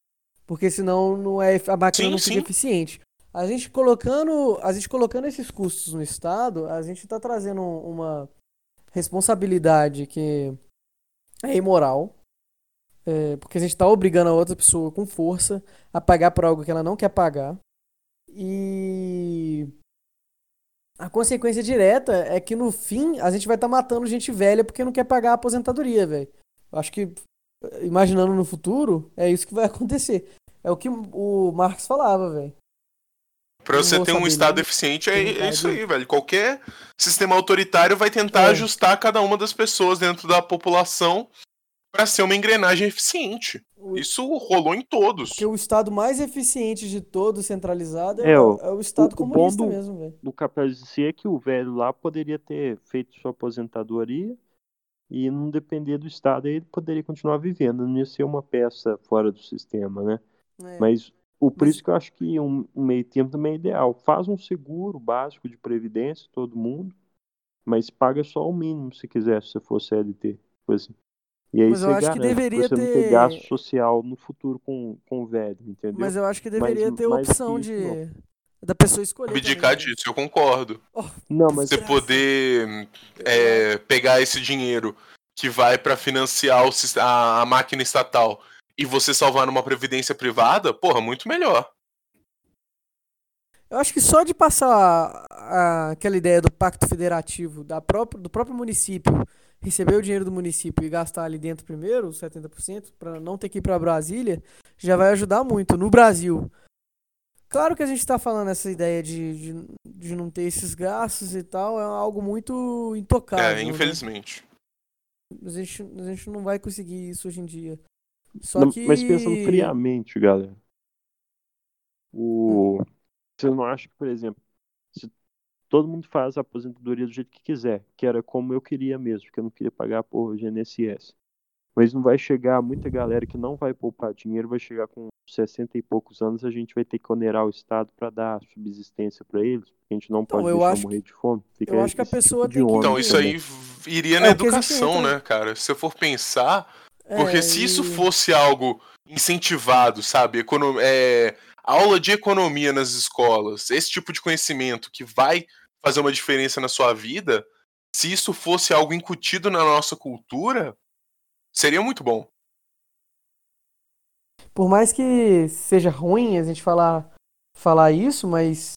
Porque senão não é, a máquina sim, não fica sim. eficiente. A gente colocando, a gente colocando esses custos no Estado, a gente está trazendo uma responsabilidade que é imoral. É, porque a gente está obrigando a outra pessoa com força a pagar por algo que ela não quer pagar. E a consequência direta é que no fim a gente vai estar tá matando gente velha porque não quer pagar a aposentadoria, velho. Acho que, imaginando no futuro, é isso que vai acontecer. É o que o Marx falava, velho. Pra você ter um Estado não. eficiente, é, é, isso aí, velho. Qualquer sistema autoritário vai tentar é. ajustar cada uma das pessoas dentro da população para ser uma engrenagem eficiente. Isso rolou em todos. Porque o Estado mais eficiente de todos, centralizado, é, é o, é o Estado o, comunista o bom do, mesmo, velho. Do capitalismo é que o velho lá poderia ter feito sua aposentadoria e não depender do Estado, aí ele poderia continuar vivendo, não ia ser uma peça fora do sistema, né? É. Mas o, por Mas... isso que eu acho que um, um meio tempo também é ideal. Faz um seguro básico de previdência, todo mundo, mas paga só o mínimo se quiser, se você for CLT. Tipo assim. E aí Mas eu acho que deveria você ter... não ter gasto social no futuro com, com o velho, entendeu? Mas eu acho que deveria mas, ter opção de não. da pessoa escolher. Abdicar disso, eu concordo. Oh, não, mas você poder é, pegar esse dinheiro que vai para financiar o, a, a máquina estatal e você salvar numa previdência privada, porra, muito melhor. Eu acho que só de passar a, a, aquela ideia do pacto federativo da própria, do próprio município receber o dinheiro do município e gastar ali dentro primeiro, 70%, para não ter que ir para Brasília, já vai ajudar muito. No Brasil, claro que a gente está falando essa ideia de, de, de, não ter esses gastos e tal, é algo muito intocável. É, né? infelizmente. Né? A, gente, a gente não vai conseguir isso hoje em dia. Só não, que... Mas pensando friamente, galera. O... Hum. Você não acha que, por exemplo, se todo mundo faz a aposentadoria do jeito que quiser, que era como eu queria mesmo, porque eu não queria pagar por GNSS. Mas não vai chegar muita galera que não vai poupar dinheiro, vai chegar com 60 e poucos anos, a gente vai ter que onerar o Estado para dar subsistência para eles, porque a gente não então, pode deixar morrer de fome. Fica eu acho que a pessoa tipo tem que... Então isso aí iria é, na educação, né, cara? Se você for pensar, porque é, se isso fosse algo incentivado, sabe? É... Aula de economia nas escolas, esse tipo de conhecimento que vai fazer uma diferença na sua vida, se isso fosse algo incutido na nossa cultura, seria muito bom. Por mais que seja ruim a gente falar, falar isso, mas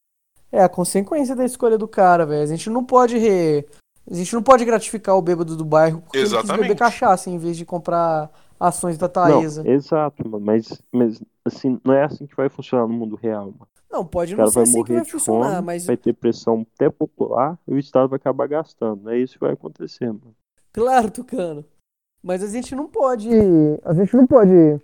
é a consequência da escolha do cara, velho. A gente não pode re... a gente não pode gratificar o bêbado do bairro porque Exatamente. ele quis beber cachaça em vez de comprar ações da Taesa. Não, exato, mano, mas, mas assim, não é assim que vai funcionar no mundo real, mano. Não, pode não ser vai assim que vai funcionar, fome, mas. Vai ter pressão até popular e o Estado vai acabar gastando. É isso que vai acontecer, mano. Claro, Tucano. Mas a gente não pode. A gente não pode.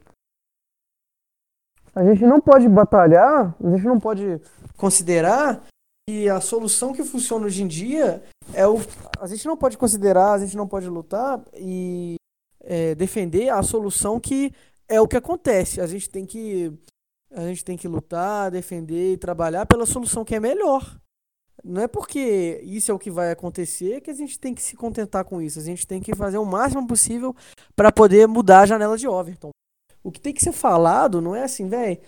A gente não pode batalhar, a gente não pode considerar que a solução que funciona hoje em dia é o. A gente não pode considerar, a gente não pode lutar e é, defender a solução que é o que acontece. A gente tem que a gente tem que lutar, defender e trabalhar pela solução que é melhor. Não é porque isso é o que vai acontecer que a gente tem que se contentar com isso. A gente tem que fazer o máximo possível para poder mudar a janela de Overton. O que tem que ser falado não é assim, velho.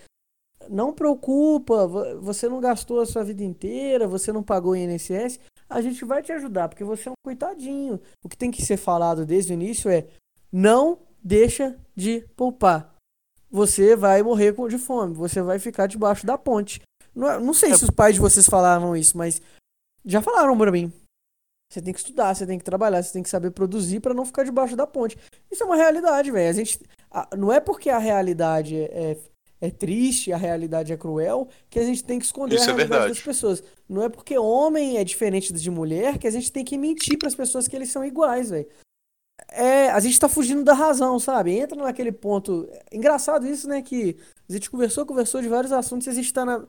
Não preocupa, você não gastou a sua vida inteira, você não pagou INSS, a gente vai te ajudar, porque você é um coitadinho. O que tem que ser falado desde o início é: não deixa de poupar você vai morrer de fome, você vai ficar debaixo da ponte. Não, é, não sei é... se os pais de vocês falaram isso, mas já falaram pra mim. Você tem que estudar, você tem que trabalhar, você tem que saber produzir para não ficar debaixo da ponte. Isso é uma realidade, velho. A gente a, não é porque a realidade é, é, é, triste, a realidade é cruel, que a gente tem que esconder Isso a é realidade é das pessoas. Não é porque homem é diferente de mulher que a gente tem que mentir para as pessoas que eles são iguais, velho é, a gente tá fugindo da razão, sabe? Entra naquele ponto. Engraçado isso, né? Que a gente conversou, conversou de vários assuntos e a gente tá na.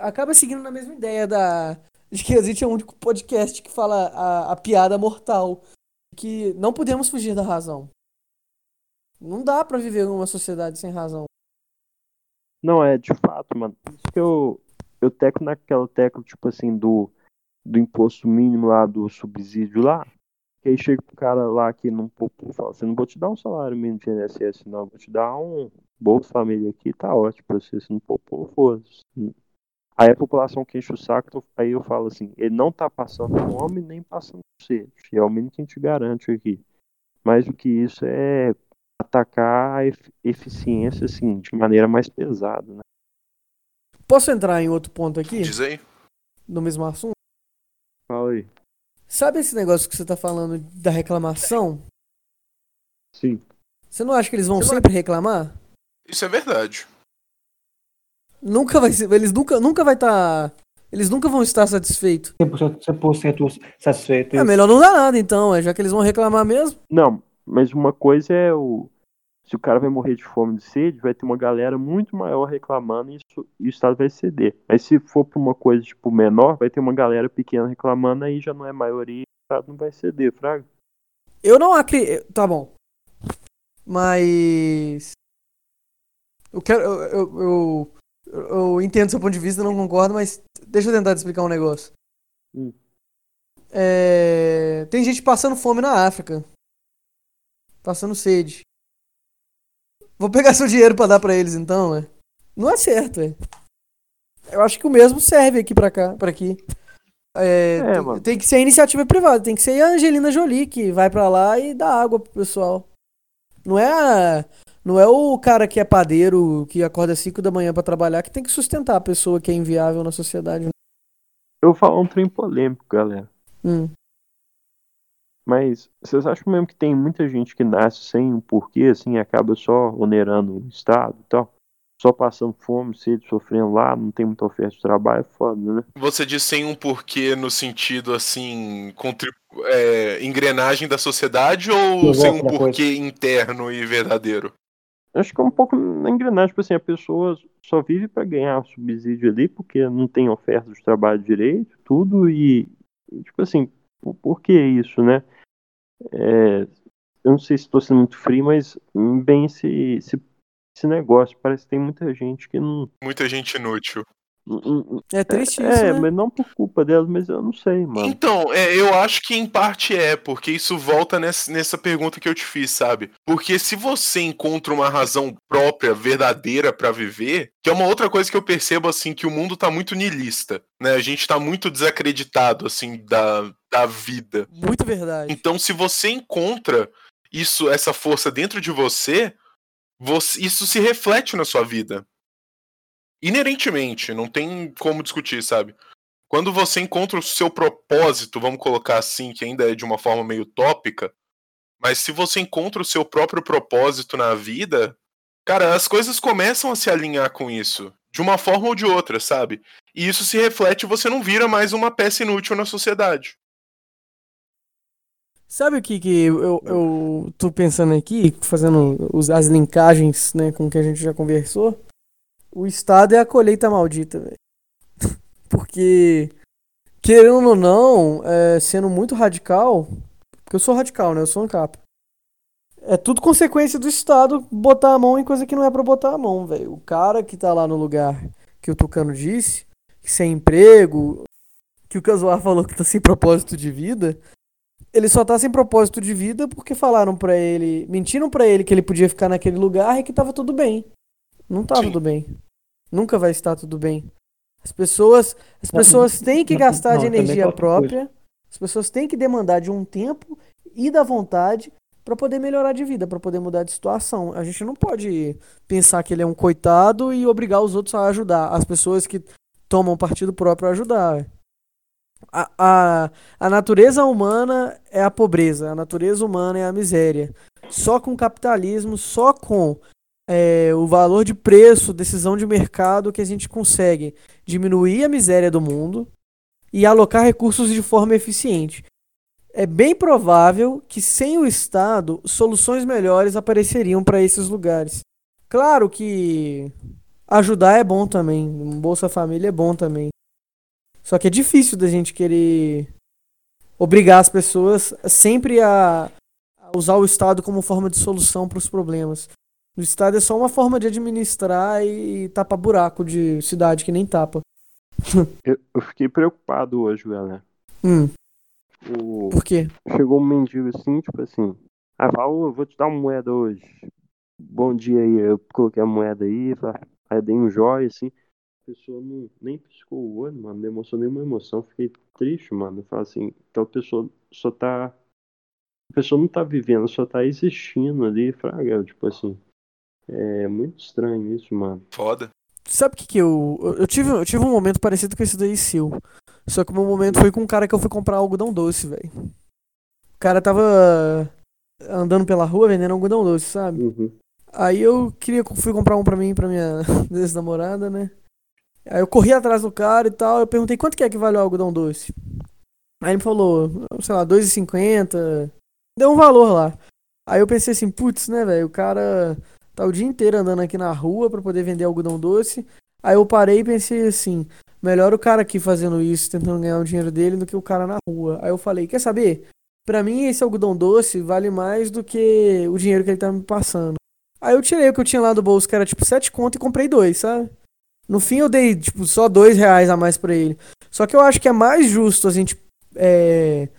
Acaba seguindo na mesma ideia da. De que a gente é o único podcast que fala a, a piada mortal. Que não podemos fugir da razão. Não dá para viver numa sociedade sem razão. Não, é de fato, mano. Isso que eu, eu teco naquela tecla, tipo assim, do, do imposto mínimo lá, do subsídio lá. Que aí chega pro cara lá que não poupou, fala assim, não vou te dar um salário mínimo de INSS, não, vou te dar um Bolsa Família aqui, tá ótimo pra você, se não poupou, foda-se. Aí a população que enche o saco, aí eu falo assim, ele não tá passando fome nem passando sede, é o mínimo que a gente garante aqui. mais do que isso é atacar a eficiência assim, de maneira mais pesada. Né? Posso entrar em outro ponto aqui? Diz aí. No mesmo assunto? Fala aí. Sabe esse negócio que você está falando da reclamação? Sim. Você não acha que eles vão você sempre não... reclamar? Isso é verdade. Nunca vai ser, eles nunca, nunca vai estar, tá, eles nunca vão estar satisfeitos. 100%, 100 satisfeito. É melhor não dar nada então, é, já que eles vão reclamar mesmo. Não, mas uma coisa é o se o cara vai morrer de fome e de sede, vai ter uma galera muito maior reclamando e, isso, e o Estado vai ceder. Mas se for para uma coisa tipo menor, vai ter uma galera pequena reclamando, aí já não é maioria e o Estado não vai ceder, Fraga. Eu não acredito. Tá bom. Mas. Eu quero. Eu, eu, eu, eu, entendo seu ponto de vista, não concordo, mas deixa eu tentar te explicar um negócio. Hum. É... Tem gente passando fome na África. Passando sede. Vou pegar seu dinheiro para dar para eles então, né? Não é certo, é. Eu acho que o mesmo serve aqui para cá, para aqui. É, é, tem, tem, que ser a iniciativa privada, tem que ser a Angelina Jolie que vai para lá e dá água pro pessoal. Não é a, não é o cara que é padeiro, que acorda às 5 da manhã para trabalhar, que tem que sustentar a pessoa que é inviável na sociedade. Eu vou falar um trem polêmico, galera. Hum. Mas vocês acham mesmo que tem muita gente que nasce sem um porquê, assim, acaba só onerando o Estado e tal? Só passando fome, sede, sofrendo lá, não tem muita oferta de trabalho, é foda, né? Você diz sem um porquê no sentido, assim, é, engrenagem da sociedade ou sem um porquê coisa. interno e verdadeiro? Acho que é um pouco na engrenagem, tipo assim, a pessoa só vive para ganhar subsídio ali porque não tem oferta de trabalho direito, tudo, e, tipo assim, por que isso, né? É, eu não sei se estou sendo muito frio, mas bem esse, esse, esse, negócio. Parece que tem muita gente que não. Muita gente inútil. É triste é, isso. É, né? mas não por culpa delas, mas eu não sei, mano. Então, é, eu acho que em parte é, porque isso volta nessa, nessa pergunta que eu te fiz, sabe? Porque se você encontra uma razão própria, verdadeira para viver, que é uma outra coisa que eu percebo, assim, que o mundo tá muito niilista, né? A gente tá muito desacreditado, assim, da, da vida. Muito verdade. Então, se você encontra isso, essa força dentro de você, você isso se reflete na sua vida. Inerentemente, não tem como discutir, sabe? Quando você encontra o seu propósito, vamos colocar assim, que ainda é de uma forma meio tópica, mas se você encontra o seu próprio propósito na vida, cara, as coisas começam a se alinhar com isso, de uma forma ou de outra, sabe? E isso se reflete, você não vira mais uma peça inútil na sociedade. Sabe o que, que eu, eu tô pensando aqui, fazendo as linkagens né, com o que a gente já conversou? O Estado é a colheita maldita, velho. Porque, querendo ou não, é, sendo muito radical, porque eu sou radical, né? Eu sou um capa. É tudo consequência do Estado botar a mão em coisa que não é pra botar a mão, velho. O cara que tá lá no lugar que o Tucano disse, sem emprego, que o Casuar falou que tá sem propósito de vida, ele só tá sem propósito de vida porque falaram para ele, mentiram para ele que ele podia ficar naquele lugar e que tava tudo bem. Não tá Sim. tudo bem. Nunca vai estar tudo bem. As pessoas, as pessoas têm que gastar de energia própria. As pessoas têm que demandar de um tempo e da vontade para poder melhorar de vida, para poder mudar de situação. A gente não pode pensar que ele é um coitado e obrigar os outros a ajudar. As pessoas que tomam partido próprio a ajudar a, a, a natureza humana é a pobreza, a natureza humana é a miséria. Só com capitalismo, só com é, o valor de preço, decisão de mercado, que a gente consegue diminuir a miséria do mundo e alocar recursos de forma eficiente. É bem provável que sem o Estado, soluções melhores apareceriam para esses lugares. Claro que ajudar é bom também, Bolsa Família é bom também. Só que é difícil da gente querer obrigar as pessoas sempre a, usar o Estado como forma de solução para os problemas. O Estado é só uma forma de administrar e tapar buraco de cidade que nem tapa. eu, eu, fiquei preocupado hoje, galera. Hum. O... Por quê? Chegou um mendigo assim, tipo assim. Ah, falou, eu vou te dar uma moeda hoje. Bom dia aí. Eu coloquei a moeda aí, aí dei um jóia assim pessoa não, nem piscou o olho, mano, não demonstrou nenhuma emoção. Fiquei triste, mano. Eu falo assim, então a pessoa só tá a pessoa não tá vivendo, só tá existindo ali, fraga, tipo assim. É muito estranho isso, mano. Foda. Sabe o que que eu... Eu tive, eu tive um momento parecido com esse daí seu. Só que o meu momento foi com um cara que eu fui comprar algodão doce, velho. O cara tava andando pela rua vendendo algodão doce, sabe? Uhum. Aí eu queria, fui comprar um pra mim pra minha ex-namorada, né? Aí eu corri atrás do cara e tal, eu perguntei quanto que é que vale o algodão doce. Aí ele me falou, sei lá, 2,50. Deu um valor lá. Aí eu pensei assim, putz, né, velho, o cara tá o dia inteiro andando aqui na rua pra poder vender algodão doce. Aí eu parei e pensei assim, melhor o cara aqui fazendo isso, tentando ganhar o dinheiro dele, do que o cara na rua. Aí eu falei, quer saber? Pra mim esse algodão doce vale mais do que o dinheiro que ele tá me passando. Aí eu tirei o que eu tinha lá do bolso, que era tipo 7 conto, e comprei dois, sabe? No fim eu dei, tipo, só dois reais a mais pra ele. Só que eu acho que é mais justo a gente é,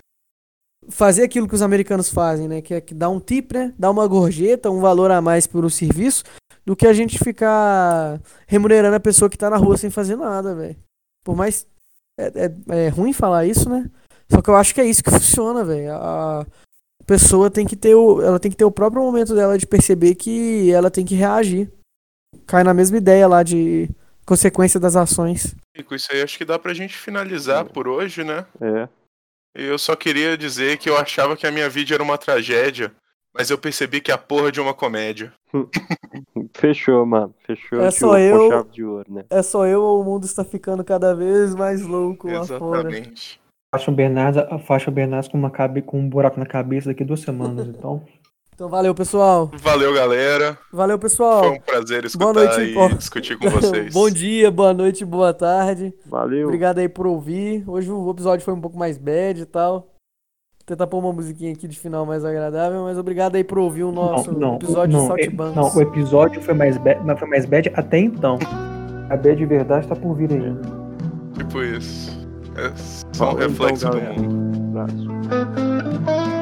fazer aquilo que os americanos fazem, né? Que é que dar um tip, né? Dar uma gorjeta, um valor a mais por serviço, do que a gente ficar remunerando a pessoa que tá na rua sem fazer nada, velho. Por mais. É, é, é, ruim falar isso, né? Só que eu acho que é isso que funciona, velho. A pessoa tem que ter o. Ela tem que ter o próprio momento dela de perceber que ela tem que reagir. Cai na mesma ideia lá de consequência das ações. E com isso aí acho que dá pra gente finalizar por hoje, né? É. Eu só queria dizer que eu achava que a minha vida era uma tragédia, mas eu percebi que a porra de uma comédia. Fechou, mano. Fechou É só ouro, com eu. chave de ouro, né? É só eu ou o mundo está ficando cada vez mais louco lá fora? Exatamente. Faixa Bernardes, a faixa Bernardes com, uma cabe, com um buraco na cabeça daqui duas semanas, então. Então valeu, pessoal. Valeu, galera. Valeu, Foi pessoal. um prazer Boa escutar noite, e ó. discutir com vocês. Bom dia, boa noite, boa tarde. Valeu. Obrigado aí por ouvir. Hoje o episódio foi um pouco mais bad e tal. Vou tentar pôr uma musiquinha aqui de final mais agradável, mas obrigado aí por ouvir o nosso não, não, episódio não, de Saltbancos. não, o episódio foi mais, bad, mas foi mais bad até então. A bad de verdade tá por vir ainda. Tipo isso. É só um Falou, então, reflexo do mundo. Abraço.